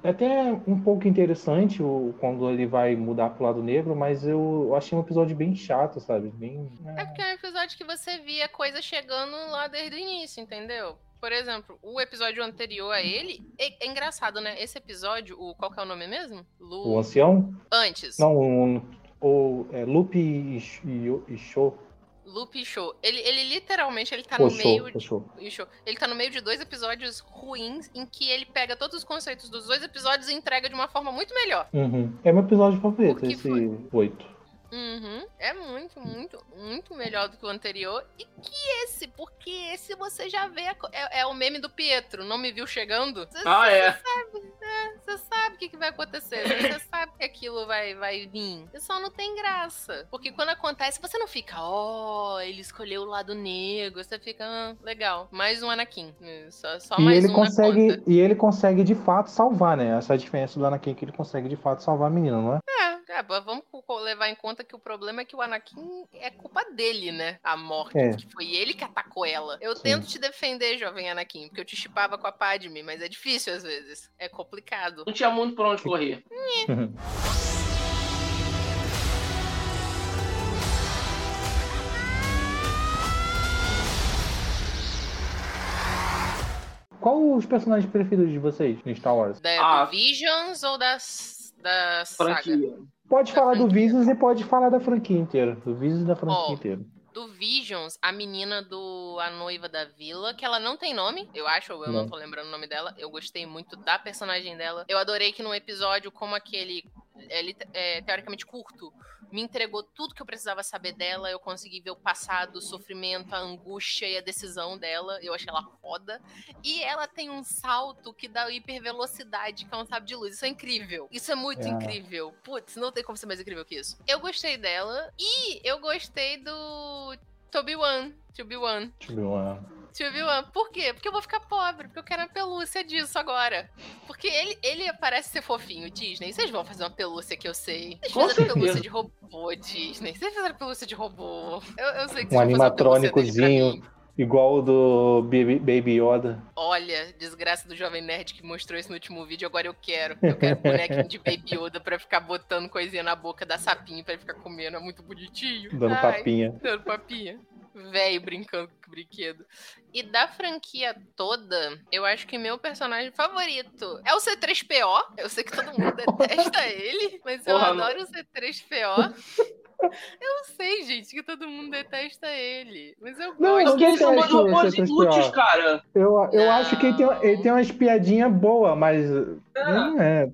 ah, até um pouco interessante o, quando ele vai mudar pro lado negro, mas eu, achei um episódio bem chato, sabe? Bem. É porque é um episódio que você via coisa chegando lá desde o início, entendeu? por exemplo, o episódio anterior a ele é, é engraçado, né? Esse episódio, o qual que é o nome mesmo? Lu... O ancião? Antes. Não, o, o é, Lupe e, e, e Show. Lupe Show. Ele, ele literalmente ele tá no show, meio de, show. Ele tá no meio de dois episódios ruins em que ele pega todos os conceitos dos dois episódios e entrega de uma forma muito melhor. Uhum. É meu episódio favorito, esse oito. Uhum. É muito, muito, muito melhor do que o anterior. E que esse? Porque esse você já vê. a É, é o meme do Pietro. Não me viu chegando? Você Ah, é. sabe, né? Você sabe o que, que vai acontecer. Você sabe que aquilo vai, vai vir. E Só não tem graça. Porque quando acontece, você não fica, ó, ele escolheu o lado negro. Você fica, ah, legal. Mais um Anakin. Só, só E mais ele um consegue, e ele consegue de fato salvar, né? Essa é a diferença do Anakin que ele consegue de fato salvar a menina, não é? É, vamos levar em conta que o problema é que o Anakin é culpa dele, né? A morte, É. que foi ele que atacou ela. Eu Sim. tento te defender, jovem Anakin, porque eu te chipava com a Padme, mas é difícil às vezes. É complicado. Não tinha muito pra onde correr. Qual os personagens preferidos de vocês em Star Wars? Da, Ah. Visions ou das, da saga? Pode Da falar do. Visions e pode falar da franquia inteira. Do Visions e da franquia Ó. inteira. Do Visions, a menina do A Noiva da Vila, que ela não tem nome, eu acho, ou eu não Não. tô lembrando o nome dela. Eu gostei muito da personagem dela. Eu adorei que num episódio como aquele, é, é, teoricamente curto, me entregou tudo que eu precisava saber dela. Eu consegui ver o passado, o sofrimento, a angústia e a decisão dela. Eu achei ela foda. E ela tem um salto que dá hipervelocidade, que é um sábio de luz. Isso é incrível. Isso é muito É. incrível. Putz, não tem como ser mais incrível que isso. Eu gostei dela. E eu gostei do Toby One. Toby One. Deixa eu uma. Toby One. Por quê? Porque eu vou ficar pobre. Porque eu quero a pelúcia disso agora. Porque ele, ele parece ser fofinho, Disney. Vocês vão fazer uma pelúcia que eu sei. Vocês Com fizeram pelúcia de robô, Disney. Vocês fizeram pelúcia de robô. Eu, eu sei que vocês Um uma pra animatrônicozinho. Igual o do Baby, Yoda. Olha, desgraça do Jovem Nerd que mostrou isso no último vídeo, agora eu quero. Eu quero bonequinho de Baby Yoda pra ficar botando coisinha na boca da sapinho pra ele ficar comendo. É muito bonitinho. Dando Ai, papinha. Dando papinha. Velho brincando com brinquedo. E da franquia toda, eu acho que meu personagem favorito é o C3PO. Eu sei que todo mundo detesta ele, mas eu Porra, adoro o C3PO. Eu sei, gente, que todo mundo detesta ele. Mas eu Não, gosto. Porque eles são inúteis, C3PO. cara. Eu, eu Não. acho que ele tem, ele tem umas piadinhas boas, mas. Não é.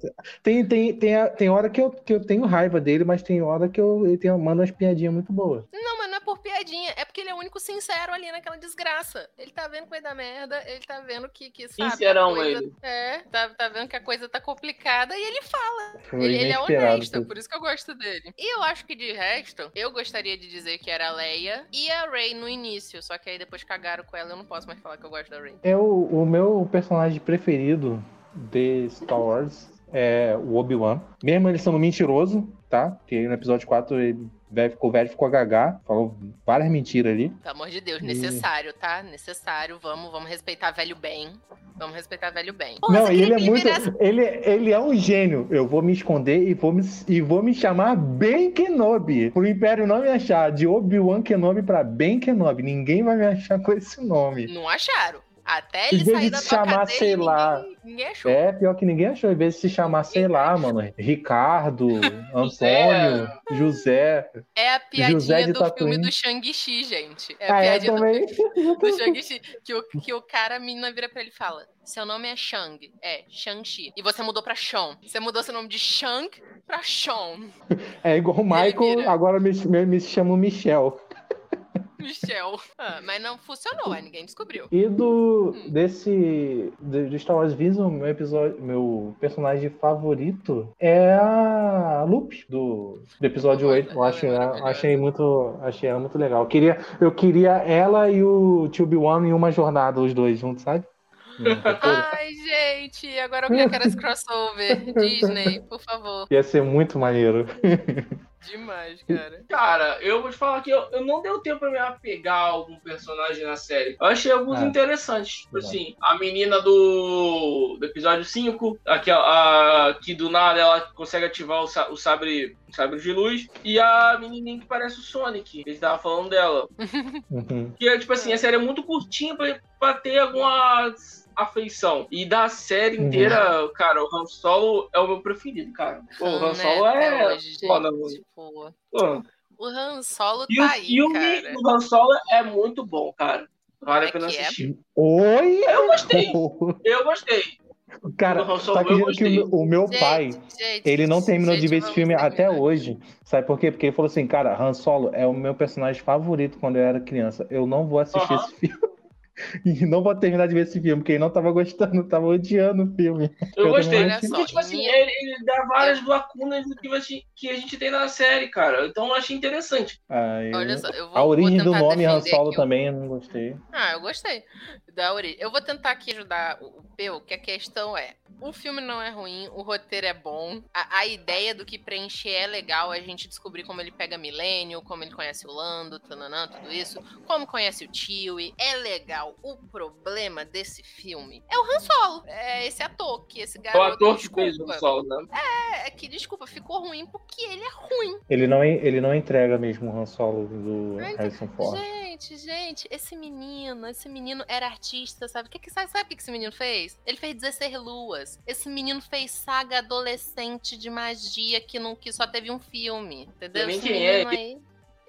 Tem, tem, tem, tem hora que eu, que eu tenho raiva dele, mas tem hora que eu, ele tem, manda umas piadinhas muito boas. Não, mas não é por piadinha. É porque ele é o único sincero ali naquela desgraça. Ele tá vendo que vai dar merda, ele tá vendo que, que sabe, Sincerão coisa- ele. É, tá, tá vendo que a coisa tá complicada e ele fala. Ele, ele é honesto, por isso que eu gosto dele. E eu acho que de resto, eu gostaria de dizer que era a Leia e a Rey no início. Só que aí depois cagaram com ela, eu não posso mais falar que eu gosto da Rey. É o, o meu personagem preferido de Star Wars é o Obi-Wan. Mesmo ele sendo mentiroso, tá? Porque no episódio 4 ele velho, ficou velho, ficou gaga, falou várias mentiras ali. Pelo amor de Deus, E- necessário, tá? Necessário. Vamos, vamos respeitar velho bem. Vamos respeitar velho bem. Não, você e ele é muito. virasse- Ele, ele é um gênio. Eu vou me esconder e vou me, e vou me chamar Ben Kenobi. Pro Império não me achar. De Obi-Wan Kenobi pra Ben Kenobi. Ninguém vai me achar com esse nome. Não acharam. Até ele sair de da se chamar, sei ninguém, lá, ninguém achou. É, pior que ninguém achou. Em vez de se chamar, sei lá, mano. Ricardo, Antônio, José. É a piadinha José do filme do Shang-Chi, gente. É a Ah, é, piadinha do, também. do Shang-Chi. Que o, que o cara, a menina vira pra ele e fala: Seu nome é Shang. É, Shang-Chi. E você mudou pra Sean. Você mudou seu nome de Shang pra Sean. É igual o Michael, agora me, me, me chamo Michel. Michel. Ah, mas não funcionou, aí ninguém descobriu. E do Hum. desse de, de Star Wars Vision, meu episódio, meu personagem favorito é a Lupe do, do episódio Olha, 8. Eu é acho, eu maravilhosa. achei muito, achei ela muito legal. Eu queria, eu queria ela e o Tube One em uma jornada os dois juntos, sabe? Roteiro. Ai, gente, agora eu quero esse crossover. Disney, por favor. Ia ser muito maneiro. Demais, cara. Cara, eu vou te falar que eu, eu não deu tempo pra me apegar a algum personagem na série. Eu achei alguns Ah. interessantes. Tipo assim, a menina do, do episódio 5, aqui, a, que do nada ela consegue ativar o, o sabre, o sabre de luz. E a menininha que parece o Sonic, que a gente tava falando dela. Uhum. Que é, tipo assim, a série é muito curtinha pra, pra ter alguma afeição. E da série Uhum. inteira, cara, o Han Solo é o meu preferido, cara. Pô, o Han né, Solo até é hoje, gente, foda, tipo, Pô. o Han Solo E tá o aí, filme cara. do Han Solo é muito bom, cara. Vale É a pena que é. assistir. Oi! Eu gostei, eu gostei. Cara, só eu acredito que o meu, o meu Gente, pai, gente, ele não terminou de gente, ver esse filme até terminar. hoje. Sabe por quê? Porque ele falou assim, cara, Han Solo é o meu personagem favorito quando eu era criança. Eu não vou assistir esse filme. E não vou terminar de ver esse filme, porque ele não tava gostando, tava odiando o filme. Eu, Eu gostei. só, Porque, tipo assim, ele, ele dá várias lacunas do que a, gente, que a gente tem na série, cara. Então eu achei interessante. Ah, eu- Olha só, eu vou, A origem vou do nome Han defender Solo também eu não gostei. Ah, eu gostei da origem. Eu vou tentar aqui ajudar o o Peu, que a questão é: o filme não é ruim, o roteiro é bom, a, a ideia do que preencher é legal, a gente descobrir como ele pega Milênio, como ele conhece o Lando, tananã, tudo isso, como conhece o Chewie, é legal. O problema desse filme é o Han Solo, é esse ator, que esse É o garoto. ator que desculpa, fez o Han Solo, né? É, é que, desculpa, ficou ruim porque ele é ruim. Ele não, ele não entrega mesmo o Han Solo do Harrison Ford. Gente, gente, esse menino, esse menino era artista, sabe? O que que sabe, sabe o que esse menino fez? Ele fez 16 luas. Esse menino fez saga adolescente de magia que não que só teve um filme, entendeu? Também Esse quem é menino aí.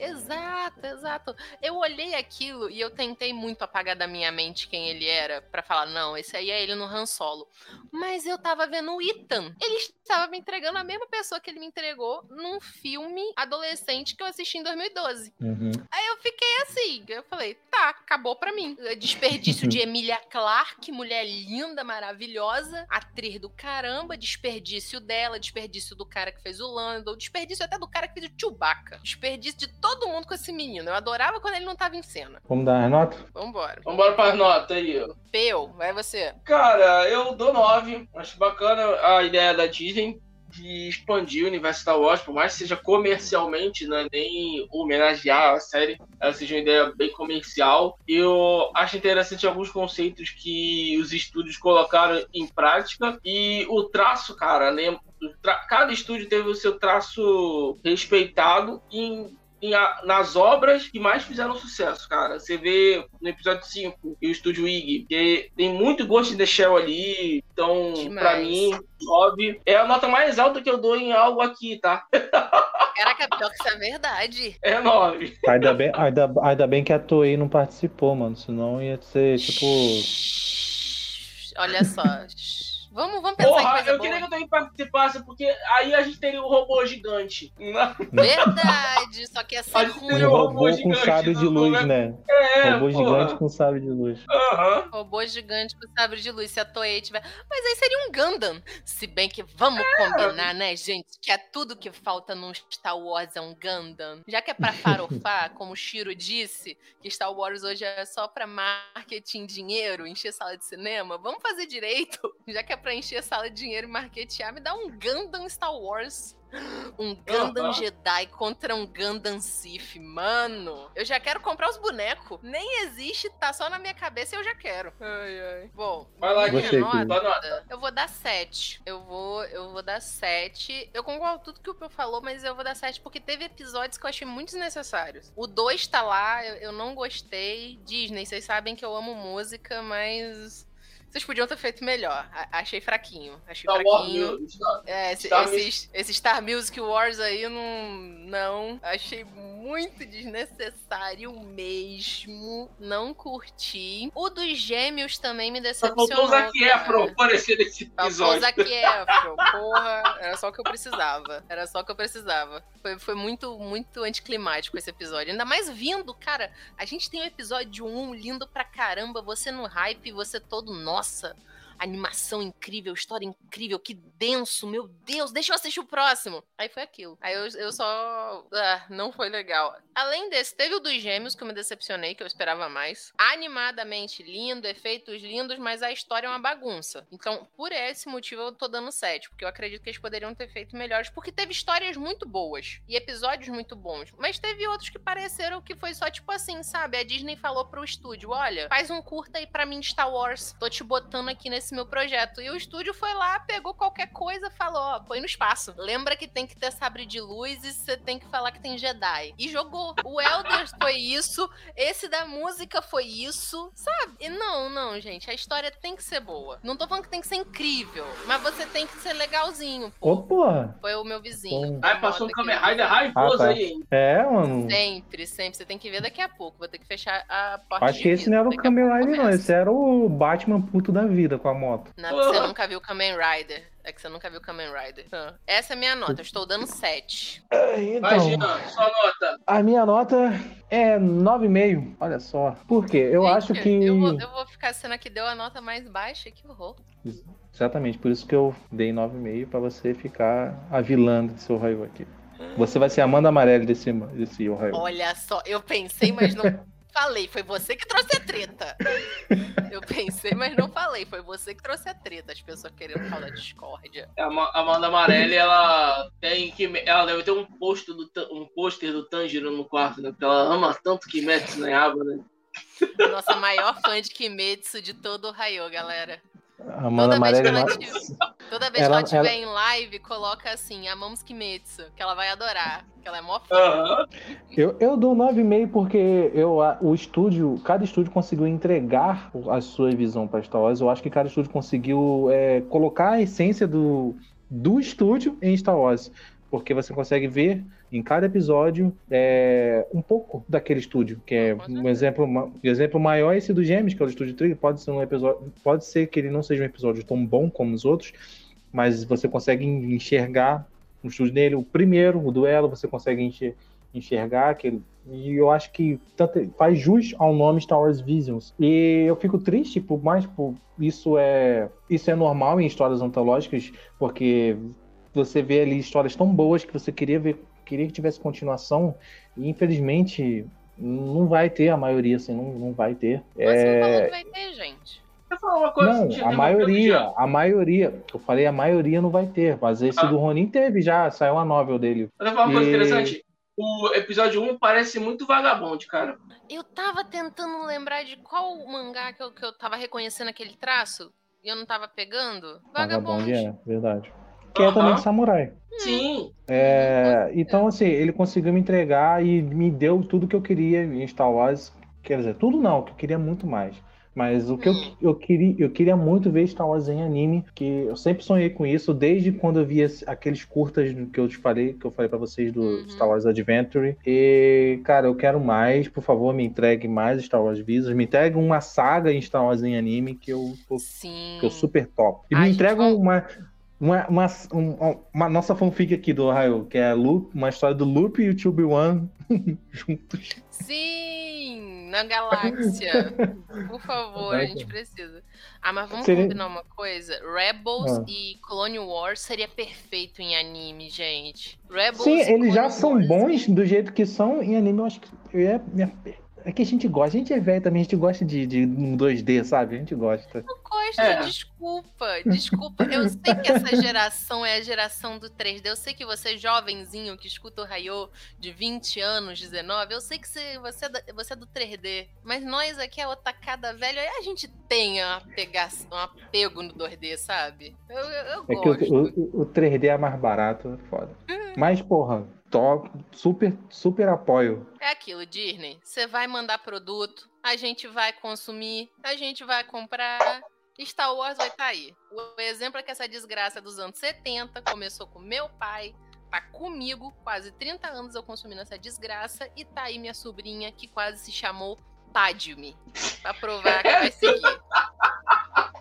Exato, exato. Eu olhei aquilo e eu tentei muito apagar da minha mente quem ele era pra falar, não, esse aí é ele no Han Solo. Mas eu tava vendo o Ethan. Ele estava me entregando a mesma pessoa que ele me entregou num filme adolescente que eu assisti em 2012. Uhum. Aí eu fiquei assim, eu falei, tá, acabou pra mim. Desperdício de Emilia Clarke, mulher linda, maravilhosa, atriz do caramba, desperdício dela, desperdício do cara que fez o Lando, desperdício até do cara que fez o Chewbacca. Desperdício de todo mundo com esse menino. Eu adorava quando ele não tava em cena. Vamos dar as notas? Vambora. Vambora para as notas aí. ó. Peu, vai você. Cara, eu dou 9. Acho bacana a ideia da Disney de expandir o universo Star Wars, por mais que seja comercialmente, né, nem homenagear a série, ela seja uma ideia bem comercial. Eu acho interessante alguns conceitos que os estúdios colocaram em prática e o traço, cara, né, cada estúdio teve o seu traço respeitado em em a- nas obras que mais fizeram sucesso, cara. Você vê no episódio 5 e o estúdio IG, que tem muito Ghost in the Shell ali. Então, Demais. pra mim, 9 é a nota mais alta que eu dou em algo aqui, tá? Caraca, pior que isso é verdade. É 9. Ainda bem, ainda, ainda bem que a Toei não participou, mano. Senão ia ser tipo. Olha só. Vamos, vamos pensar em Porra, coisa eu boa. queria que eu também participasse, porque aí a gente teria o robô gigante. Verdade, só que ser A gente Um teria o robô robô com sábio de luz, do- né? É, robô porra. gigante com sábio de luz. Aham. Robô gigante com sabre de luz, se a Toei tiver. Mas aí seria um Gundam. Se bem que vamos É. combinar, né, gente? Que é tudo que falta num Star Wars é um Gundam. Já que é pra farofar, como o Shiro disse, que Star Wars hoje é só pra marketing, dinheiro, encher sala de cinema, vamos fazer direito. Já que é pra encher sala de dinheiro e marketear, me dá um Gundam Star Wars. Um Gundam Aham. Jedi contra um Gundam Sith, mano. Eu já quero comprar os bonecos. Nem existe, tá só na minha cabeça e eu já quero. Ai, ai. Bom, Vai lá, minha Você, nota, nota. eu vou dar 7. Eu vou, eu vou dar 7. Eu concordo com tudo que o Pio falou, mas eu vou dar 7 porque teve episódios que eu achei muito desnecessários. O 2 tá lá, eu, eu não gostei. Disney, vocês sabem que eu amo música, mas. Vocês podiam ter feito melhor. A- achei fraquinho. Achei Star Wars, fraquinho. Star- É, esse, Star esses, esse Star Music Wars aí, não, não. Achei muito desnecessário mesmo. Não curti. O dos gêmeos também me Só decepcionou. faltou o Zac. Efron aparecer nesse Faltou o episódio. Zac Efron, porra. Era só o que eu precisava. Era só o que eu precisava. Foi, foi muito, muito anticlimático esse episódio. Ainda mais vindo, cara. A gente tem o episódio 1 lindo pra caramba. Você no hype, você todo, nossa. Animação incrível, história incrível, que denso, meu Deus, deixa eu assistir o próximo. Aí foi aquilo. Aí eu, eu só. Ah, não foi legal. Além desse, teve o dos gêmeos, que eu me decepcionei, que eu esperava mais. Animadamente lindo, efeitos lindos, mas a história é uma bagunça. Então, por esse motivo, eu tô dando 7, porque eu acredito que eles poderiam ter feito melhores, porque teve histórias muito boas e episódios muito bons. Mas teve outros que pareceram que foi só tipo assim, sabe? A Disney falou pro estúdio: olha, faz um curta aí pra mim Star Wars. Tô te botando aqui nesse meu projeto. E o estúdio foi lá, pegou qualquer coisa, falou: ó, põe no espaço. Lembra que tem que ter sabre de luz e você tem que falar que tem Jedi. E jogou. O Elders foi isso, esse da música foi isso, sabe? E não, não, gente. A história tem que ser boa. Não tô falando que tem que ser incrível, mas você tem que ser legalzinho, pô. Ô, porra. Foi o meu vizinho. Aí passou um Kamen Rider raivoso Ah, tá. aí, hein? É, mano. Sempre, sempre. Você tem que ver daqui a pouco. Vou ter que fechar a porta. Acho de que esse não era o Kamen Rider, não. Esse era o Batman puto da vida com a moto. Não, porque você Porra. nunca viu Kamen Rider. É que você nunca viu Kamen Rider. Ah, Essa é a minha nota. Eu estou dando 7. Vai, Então, Jean, sua nota. a minha nota é 9,5. Olha só. Por quê? Eu Gente, acho que. Eu vou, eu vou ficar sendo a que deu a nota mais baixa. Que horror. Exatamente, por isso que eu dei 9,5 pra você ficar a vilã desse Ohio aqui. Você vai ser a Amanda Amarelli desse, desse Ohio. Olha só, eu pensei, mas não falei. Foi você que trouxe a treta. Eu pensei, mas não falei. Foi você que trouxe a treta. As pessoas querendo falar discórdia. A Ma- Amanda Amarelli, ela tem que. Ela deve ter um pôster do, um pôster do Tanjiro no quarto, né? Porque ela ama tanto Kimetsu no Yaiba, né? Nossa maior fã de Kimetsu de todo o Raio, galera. A Amanda Toda vez que Amarelli. ela tiver- Toda vez Ela- que ela estiver ela- em live, coloca assim, amamos Kimetsu, que ela vai adorar. Que ela é mó fã. Eu, eu dou 9,5 porque eu, a- o estúdio, cada estúdio conseguiu entregar a sua visão para Star Wars. Eu acho que cada estúdio conseguiu é, colocar a essência do, do estúdio em Star Wars. Porque você consegue ver em cada episódio é, um pouco daquele estúdio. Que é Com um exemplo, um exemplo maior é esse do Gêmeos, que é o estúdio Trigger. Pode ser um episódio. Pode ser que ele não seja um episódio tão bom como os outros, mas você consegue enxergar no estúdio dele. O primeiro, o duelo, você consegue enxer- enxergar aquele. E eu acho que tanto- faz jus ao nome Star Wars Visions. E eu fico triste, por mais por isso é isso é normal em histórias antológicas, porque você vê ali histórias tão boas que você queria ver, queria que tivesse continuação, e infelizmente não vai ter a maioria, assim, não, não vai ter. Você não falou É, que vai ter, gente. Deixa eu falar uma coisa. não, te a maioria, a maioria, eu falei a maioria não vai ter, mas esse Ah. do Ronin teve já, saiu a novel dele. Eu falar uma coisa E- interessante. O episódio 1 parece muito vagabundo, cara. Eu tava tentando lembrar de qual mangá que eu, que eu tava reconhecendo aquele traço e eu não tava pegando. Vagabond. Vagabond, é, verdade. Que é também samurai. Sim. É, então, assim, ele conseguiu me entregar e me deu tudo que eu queria em Star Wars. Quer dizer, tudo não, que eu queria muito mais. Mas o que eu, eu, queria, eu queria muito ver Star Wars em anime, que eu sempre sonhei com isso, desde quando eu via aqueles curtas que eu te falei, que eu falei pra vocês do Uhum. Star Wars Adventure. E, cara, eu quero mais, por favor, me entregue mais Star Wars Visas, me entregue uma saga em Star Wars em anime que eu Sim. que eu super top. E Ai, me entrega uma, uma, uma, um- uma nossa fanfic aqui do Ohio, que é Loop, uma história do Loop e o 2B1 juntos. Sim, na galáxia. Por favor, a gente precisa. Ah, mas vamos Seria- combinar uma coisa? Rebels Ah. e Clone Wars seria perfeito em anime, gente. Rebels Sim, eles já Clone são Wars. bons do jeito que são em anime, eu acho que eu ia, minha- é que a gente gosta, a gente é velho também, a gente gosta de, de um 2D, sabe? A gente gosta. Não gosto, É. desculpa, desculpa. Eu sei que essa geração é a geração do 3D. Eu sei que você, jovenzinho, que escuta o Rayo de 20 anos, 19, eu sei que você, você, é, da- você é do 3D. Mas nós aqui, a otacada velha, a gente tem uma pegação, um apego no 2D, sabe? Eu, eu, eu É que gosto. o, o, o 3D é mais barato, é foda. Mas, porra, top, super, super apoio. É aquilo, Disney. Você vai mandar produto, a gente vai consumir, a gente vai comprar. Star Wars vai estar aí. O exemplo é que essa desgraça dos anos 70 começou com meu pai, tá comigo, quase 30 anos eu consumindo essa desgraça, e tá aí minha sobrinha que quase se chamou Padme. Pra provar que vai seguir.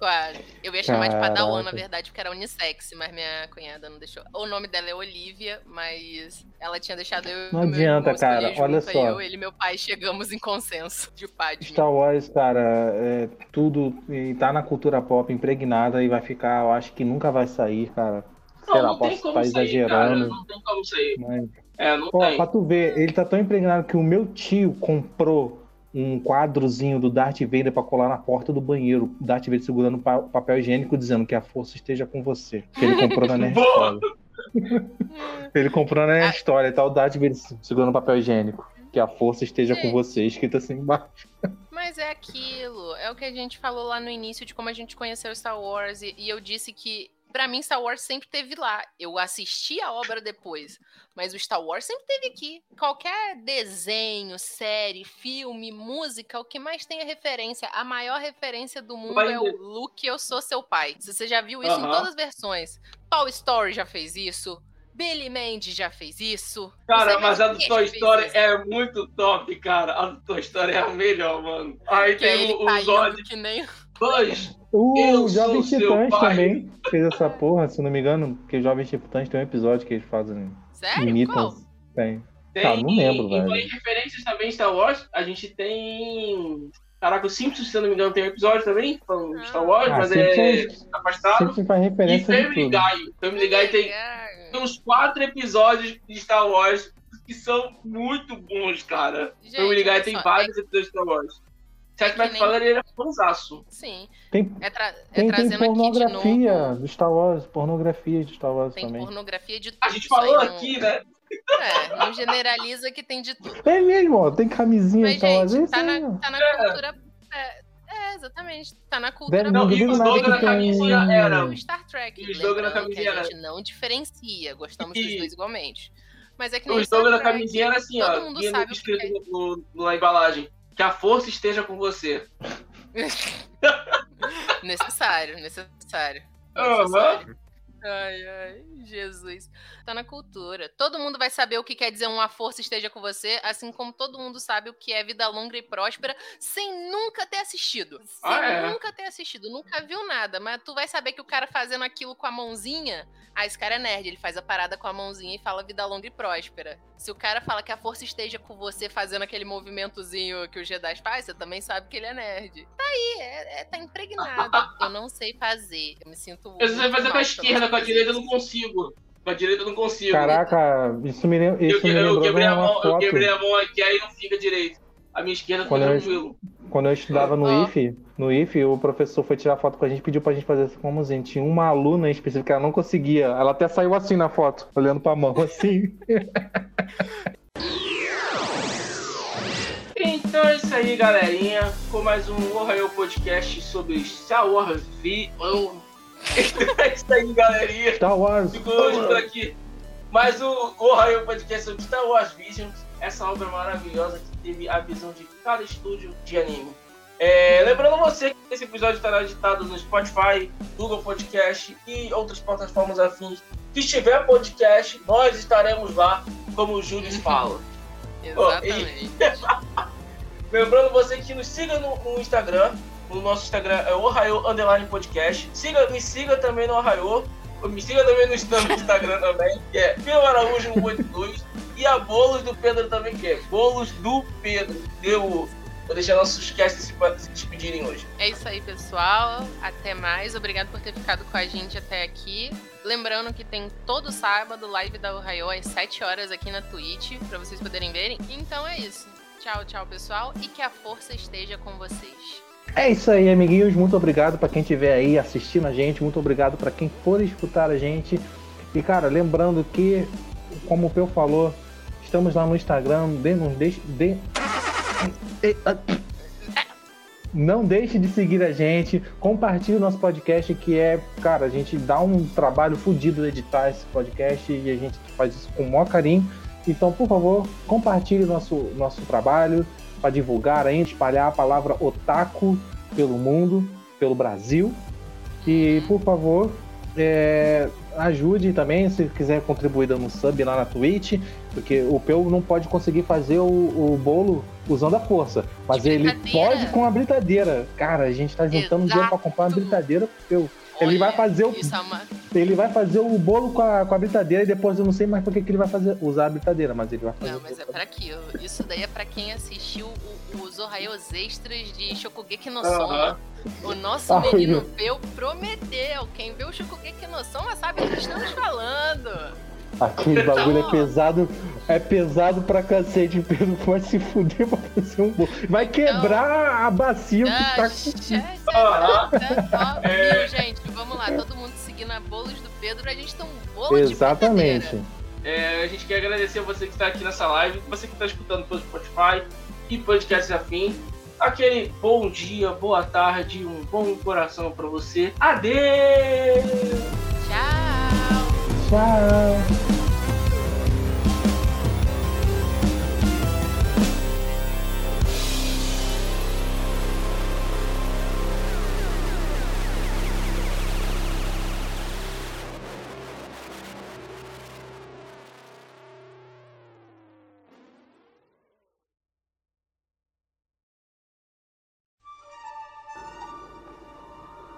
Claro. Eu ia chamar de Padawan, na Caraca. verdade, porque era unissex, mas minha cunhada não deixou. O nome dela é Olivia, mas ela tinha deixado eu Não meu adianta, irmão cara, olha só. Eu, ele e meu pai chegamos em consenso de Padme. Star Wars, cara, é tudo e tá na cultura pop impregnada e vai ficar, eu acho que nunca vai sair, cara. Sei Não, lá, não tem posso como estar sair, exagerando. cara. Não tem como sair. Mas, É, não Ó, tem. pra tu ver, ele tá tão impregnado que o meu tio comprou um quadrozinho do Darth Vader pra colar na porta do banheiro. O Darth Vader segurando pa- papel higiênico dizendo que a força esteja com você. Que ele comprou na Nerd! Story. ele comprou na Nerd Story, tá o Darth Vader segurando papel higiênico. Que a força esteja com Sim. você, escrito assim embaixo. Mas é aquilo, é o que a gente falou lá no início de como a gente conheceu Star Wars e, e eu disse que pra mim Star Wars sempre teve lá. Eu assisti a obra depois, mas o Star Wars sempre teve aqui. Qualquer desenho, série, filme, música, o que mais tem é referência. A maior referência do mundo é o Luke, eu sou seu pai. Você já viu isso em Aham. todas as versões. Toy Story já fez isso. Billy Mandy já fez isso. Cara, mas a do Toy Story é muito top, cara. A do Toy Story é a melhor, mano. Aí Que é tem o, o Zod. que nem Dois. O Eu Jovem Titãs também fez essa porra, se não me engano, porque o Jovem Titãs tem um episódio que eles fazem. Sério? imitam. Qual? Tem. Tem, Ah, não lembro, e, velho. E em referências também em Star Wars, a gente tem. Caraca, o Simpsons, se eu não me engano, tem um episódio também, falando de Star Wars, Ah, mas é Simpsons- afastado. Sempre faz E referência de Family. Guy. Family Guy tem, tem uns quatro episódios de Star Wars que são muito bons, cara. Gente, Family Guy olha tem só, vários episódios de Star Wars. Seth que nem- MacFarlane ele é fãzaço. Sim. Tem, É, tra é tem, tem aqui de pornografia novo. do Star Wars, pornografia de Star Wars Tem também. pornografia de tudo. A gente falou não- aqui, né? É, não generaliza que tem de tudo. É mesmo, ó, tem camisinha Mas, de Star Wars. gente, tá aí, na, tá na cultura. É, exatamente. Tá na cultura. Não, e o slogan da camisinha era. O Star Trek. E o slogan da camisinha a gente não diferencia. Gostamos dos E- dois igualmente. Mas é que O slogan da camisinha era assim, todo ó. mundo sabe o que escrito é. no, no- na embalagem. Que a força esteja com você. Necessário, necessário. Aham. necessário. Ai, ai, Jesus. Tá na cultura. Todo mundo vai saber o que quer dizer uma força esteja com você, assim como todo mundo sabe o que é vida longa e próspera, sem nunca ter assistido. Sem Ah, é? nunca ter assistido, nunca viu nada. Mas tu vai saber que o cara fazendo aquilo com a mãozinha. Ah, esse cara é nerd, ele faz a parada com a mãozinha e fala vida longa e próspera. Se o cara fala que a força esteja com você fazendo aquele movimentozinho que o Jedi faz, você também sabe que ele é nerd. Tá aí, é, é- tá impregnado. Eu não sei fazer. Eu me sinto. Eu sei fazer com a esquerda, com a direita eu não consigo. Com a direita eu não consigo. Caraca, isso me, eu, isso me eu lembrou de quebrei a mão, eu quebrei a mão aqui, aí não fica direito. A minha esquerda fica Quando eu- tranquilo. Quando eu estudava no Ó. IF, no IF, o professor foi tirar foto com a gente, pediu pra gente fazer assim como gente. Tinha uma aluna em específico que ela não conseguia. Ela até saiu assim na foto, olhando pra mão, assim. Então é isso aí, galerinha. Com mais um Ohio Podcast sobre Star Wars V. é isso aí, galerinha. Star Wars. Fico hoje por aqui. Mais um Ohio Podcast sobre Star Wars Visions. Essa obra maravilhosa que teve a visão de cada estúdio de anime. É, lembrando você que esse episódio estará editado no Spotify, Google Podcast e outras plataformas afins. Se tiver podcast, nós estaremos lá, como o Júlio fala. Exatamente. Lembrando você que nos siga no, no Instagram. O nosso Instagram é Ohio Underline Podcast. Siga, me siga também no Ohio. Me siga também no no Instagram também, que é Pio Araújo 182. E a Bolos do Pedro também, que é Bolos do Pedro. Eu vou deixar nossos casts se, se despedirem hoje. É isso aí, pessoal. Até mais. Obrigado por ter ficado com a gente até aqui. Lembrando que tem todo sábado live da Ohio às 7 horas aqui na Twitch, pra vocês poderem verem. Então é isso. Tchau, tchau, pessoal. E que a força esteja com vocês. É isso aí, amiguinhos. Muito obrigado pra quem estiver aí assistindo a gente. Muito obrigado pra quem for escutar a gente. E, cara, lembrando que, como o Peu falou, estamos lá no Instagram. Nos deixe, dê... Não deixe de seguir a gente. Compartilhe o nosso podcast, que é, cara, a gente dá um trabalho fodido de editar esse podcast e a gente faz isso com o maior carinho. Então, por favor, compartilhe nosso, nosso trabalho para divulgar ainda, espalhar a palavra otaku pelo mundo, pelo Brasil. E, por favor, é, ajude também, se quiser contribuir dando um sub lá na Twitch, porque o Peu não pode conseguir fazer o, o bolo usando a força, mas ele pode com a britadeira. Cara, a gente tá juntando dinheiro pra comprar uma Exato. britadeira pro Peu. Ele vai fazer o Isso é uma... ele vai fazer o bolo com a, com a britadeira e depois eu não sei mais por que que ele vai fazer, usar a britadeira, mas ele vai fazer. Não, mas é pra aquilo. Isso daí é pra quem assistiu o- os Ohayos Extras de Shokugeki no. Soma. O nosso Ah, menino eu- Peu prometeu. Quem vê o Shokugeki no Soma sabe do que estamos falando. Aquele bagulho Então- é pesado, é pesado pra cacete, Pedro vai se fuder pra fazer um bolo. Vai quebrar a bacia que Ah, tá com... É. Viu, gente? Vamos lá, todo mundo seguindo a bolos do Pedro, a gente tem um bolo de Exatamente. britadeira. É, a gente quer agradecer você que está aqui nessa live, você que está escutando pelo Spotify e podcast afim. Aquele bom dia, boa tarde, um bom coração para você. Adeus! Tchau. Tchau.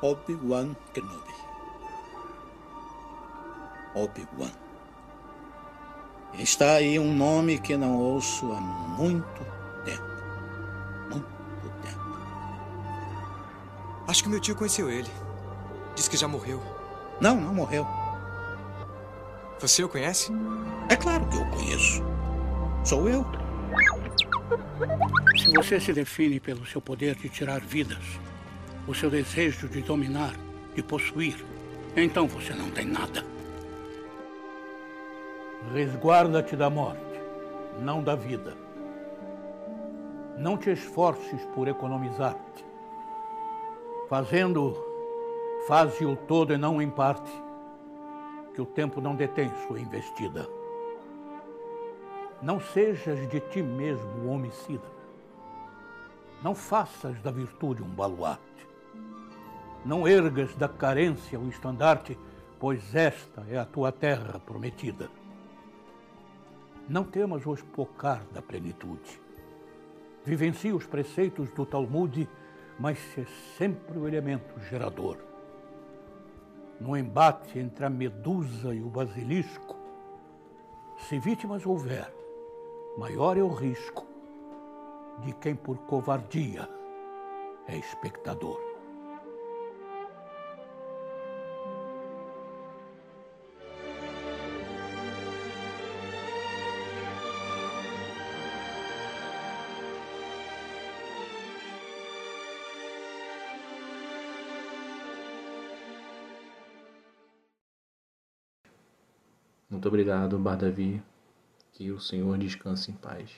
Obi-Wan Kenobi. Obi-Wan. Está aí um nome que não ouço há muito tempo. Muito tempo. Acho que meu tio conheceu ele. Diz que já morreu. Não, não morreu. Você o conhece? É claro que eu conheço. Sou eu. Se você se define pelo seu poder de tirar vidas, o seu desejo de dominar, de possuir, então você não tem nada. Resguarda-te da morte, não da vida. Não te esforces por economizar-te. Fazendo, faze-o todo e não em parte, que o tempo não detém sua investida. Não sejas de ti mesmo homicida. Não faças da virtude um baluarte. Não ergas da carência o estandarte, pois esta é a tua terra prometida. Não temas o espocar da plenitude. Vivencie os preceitos do Talmud, mas se sempre o elemento gerador. No embate entre a medusa e o basilisco, se vítimas houver, maior é o risco de quem por covardia é espectador. Muito obrigado, Bardavi. Que o Senhor descanse em paz.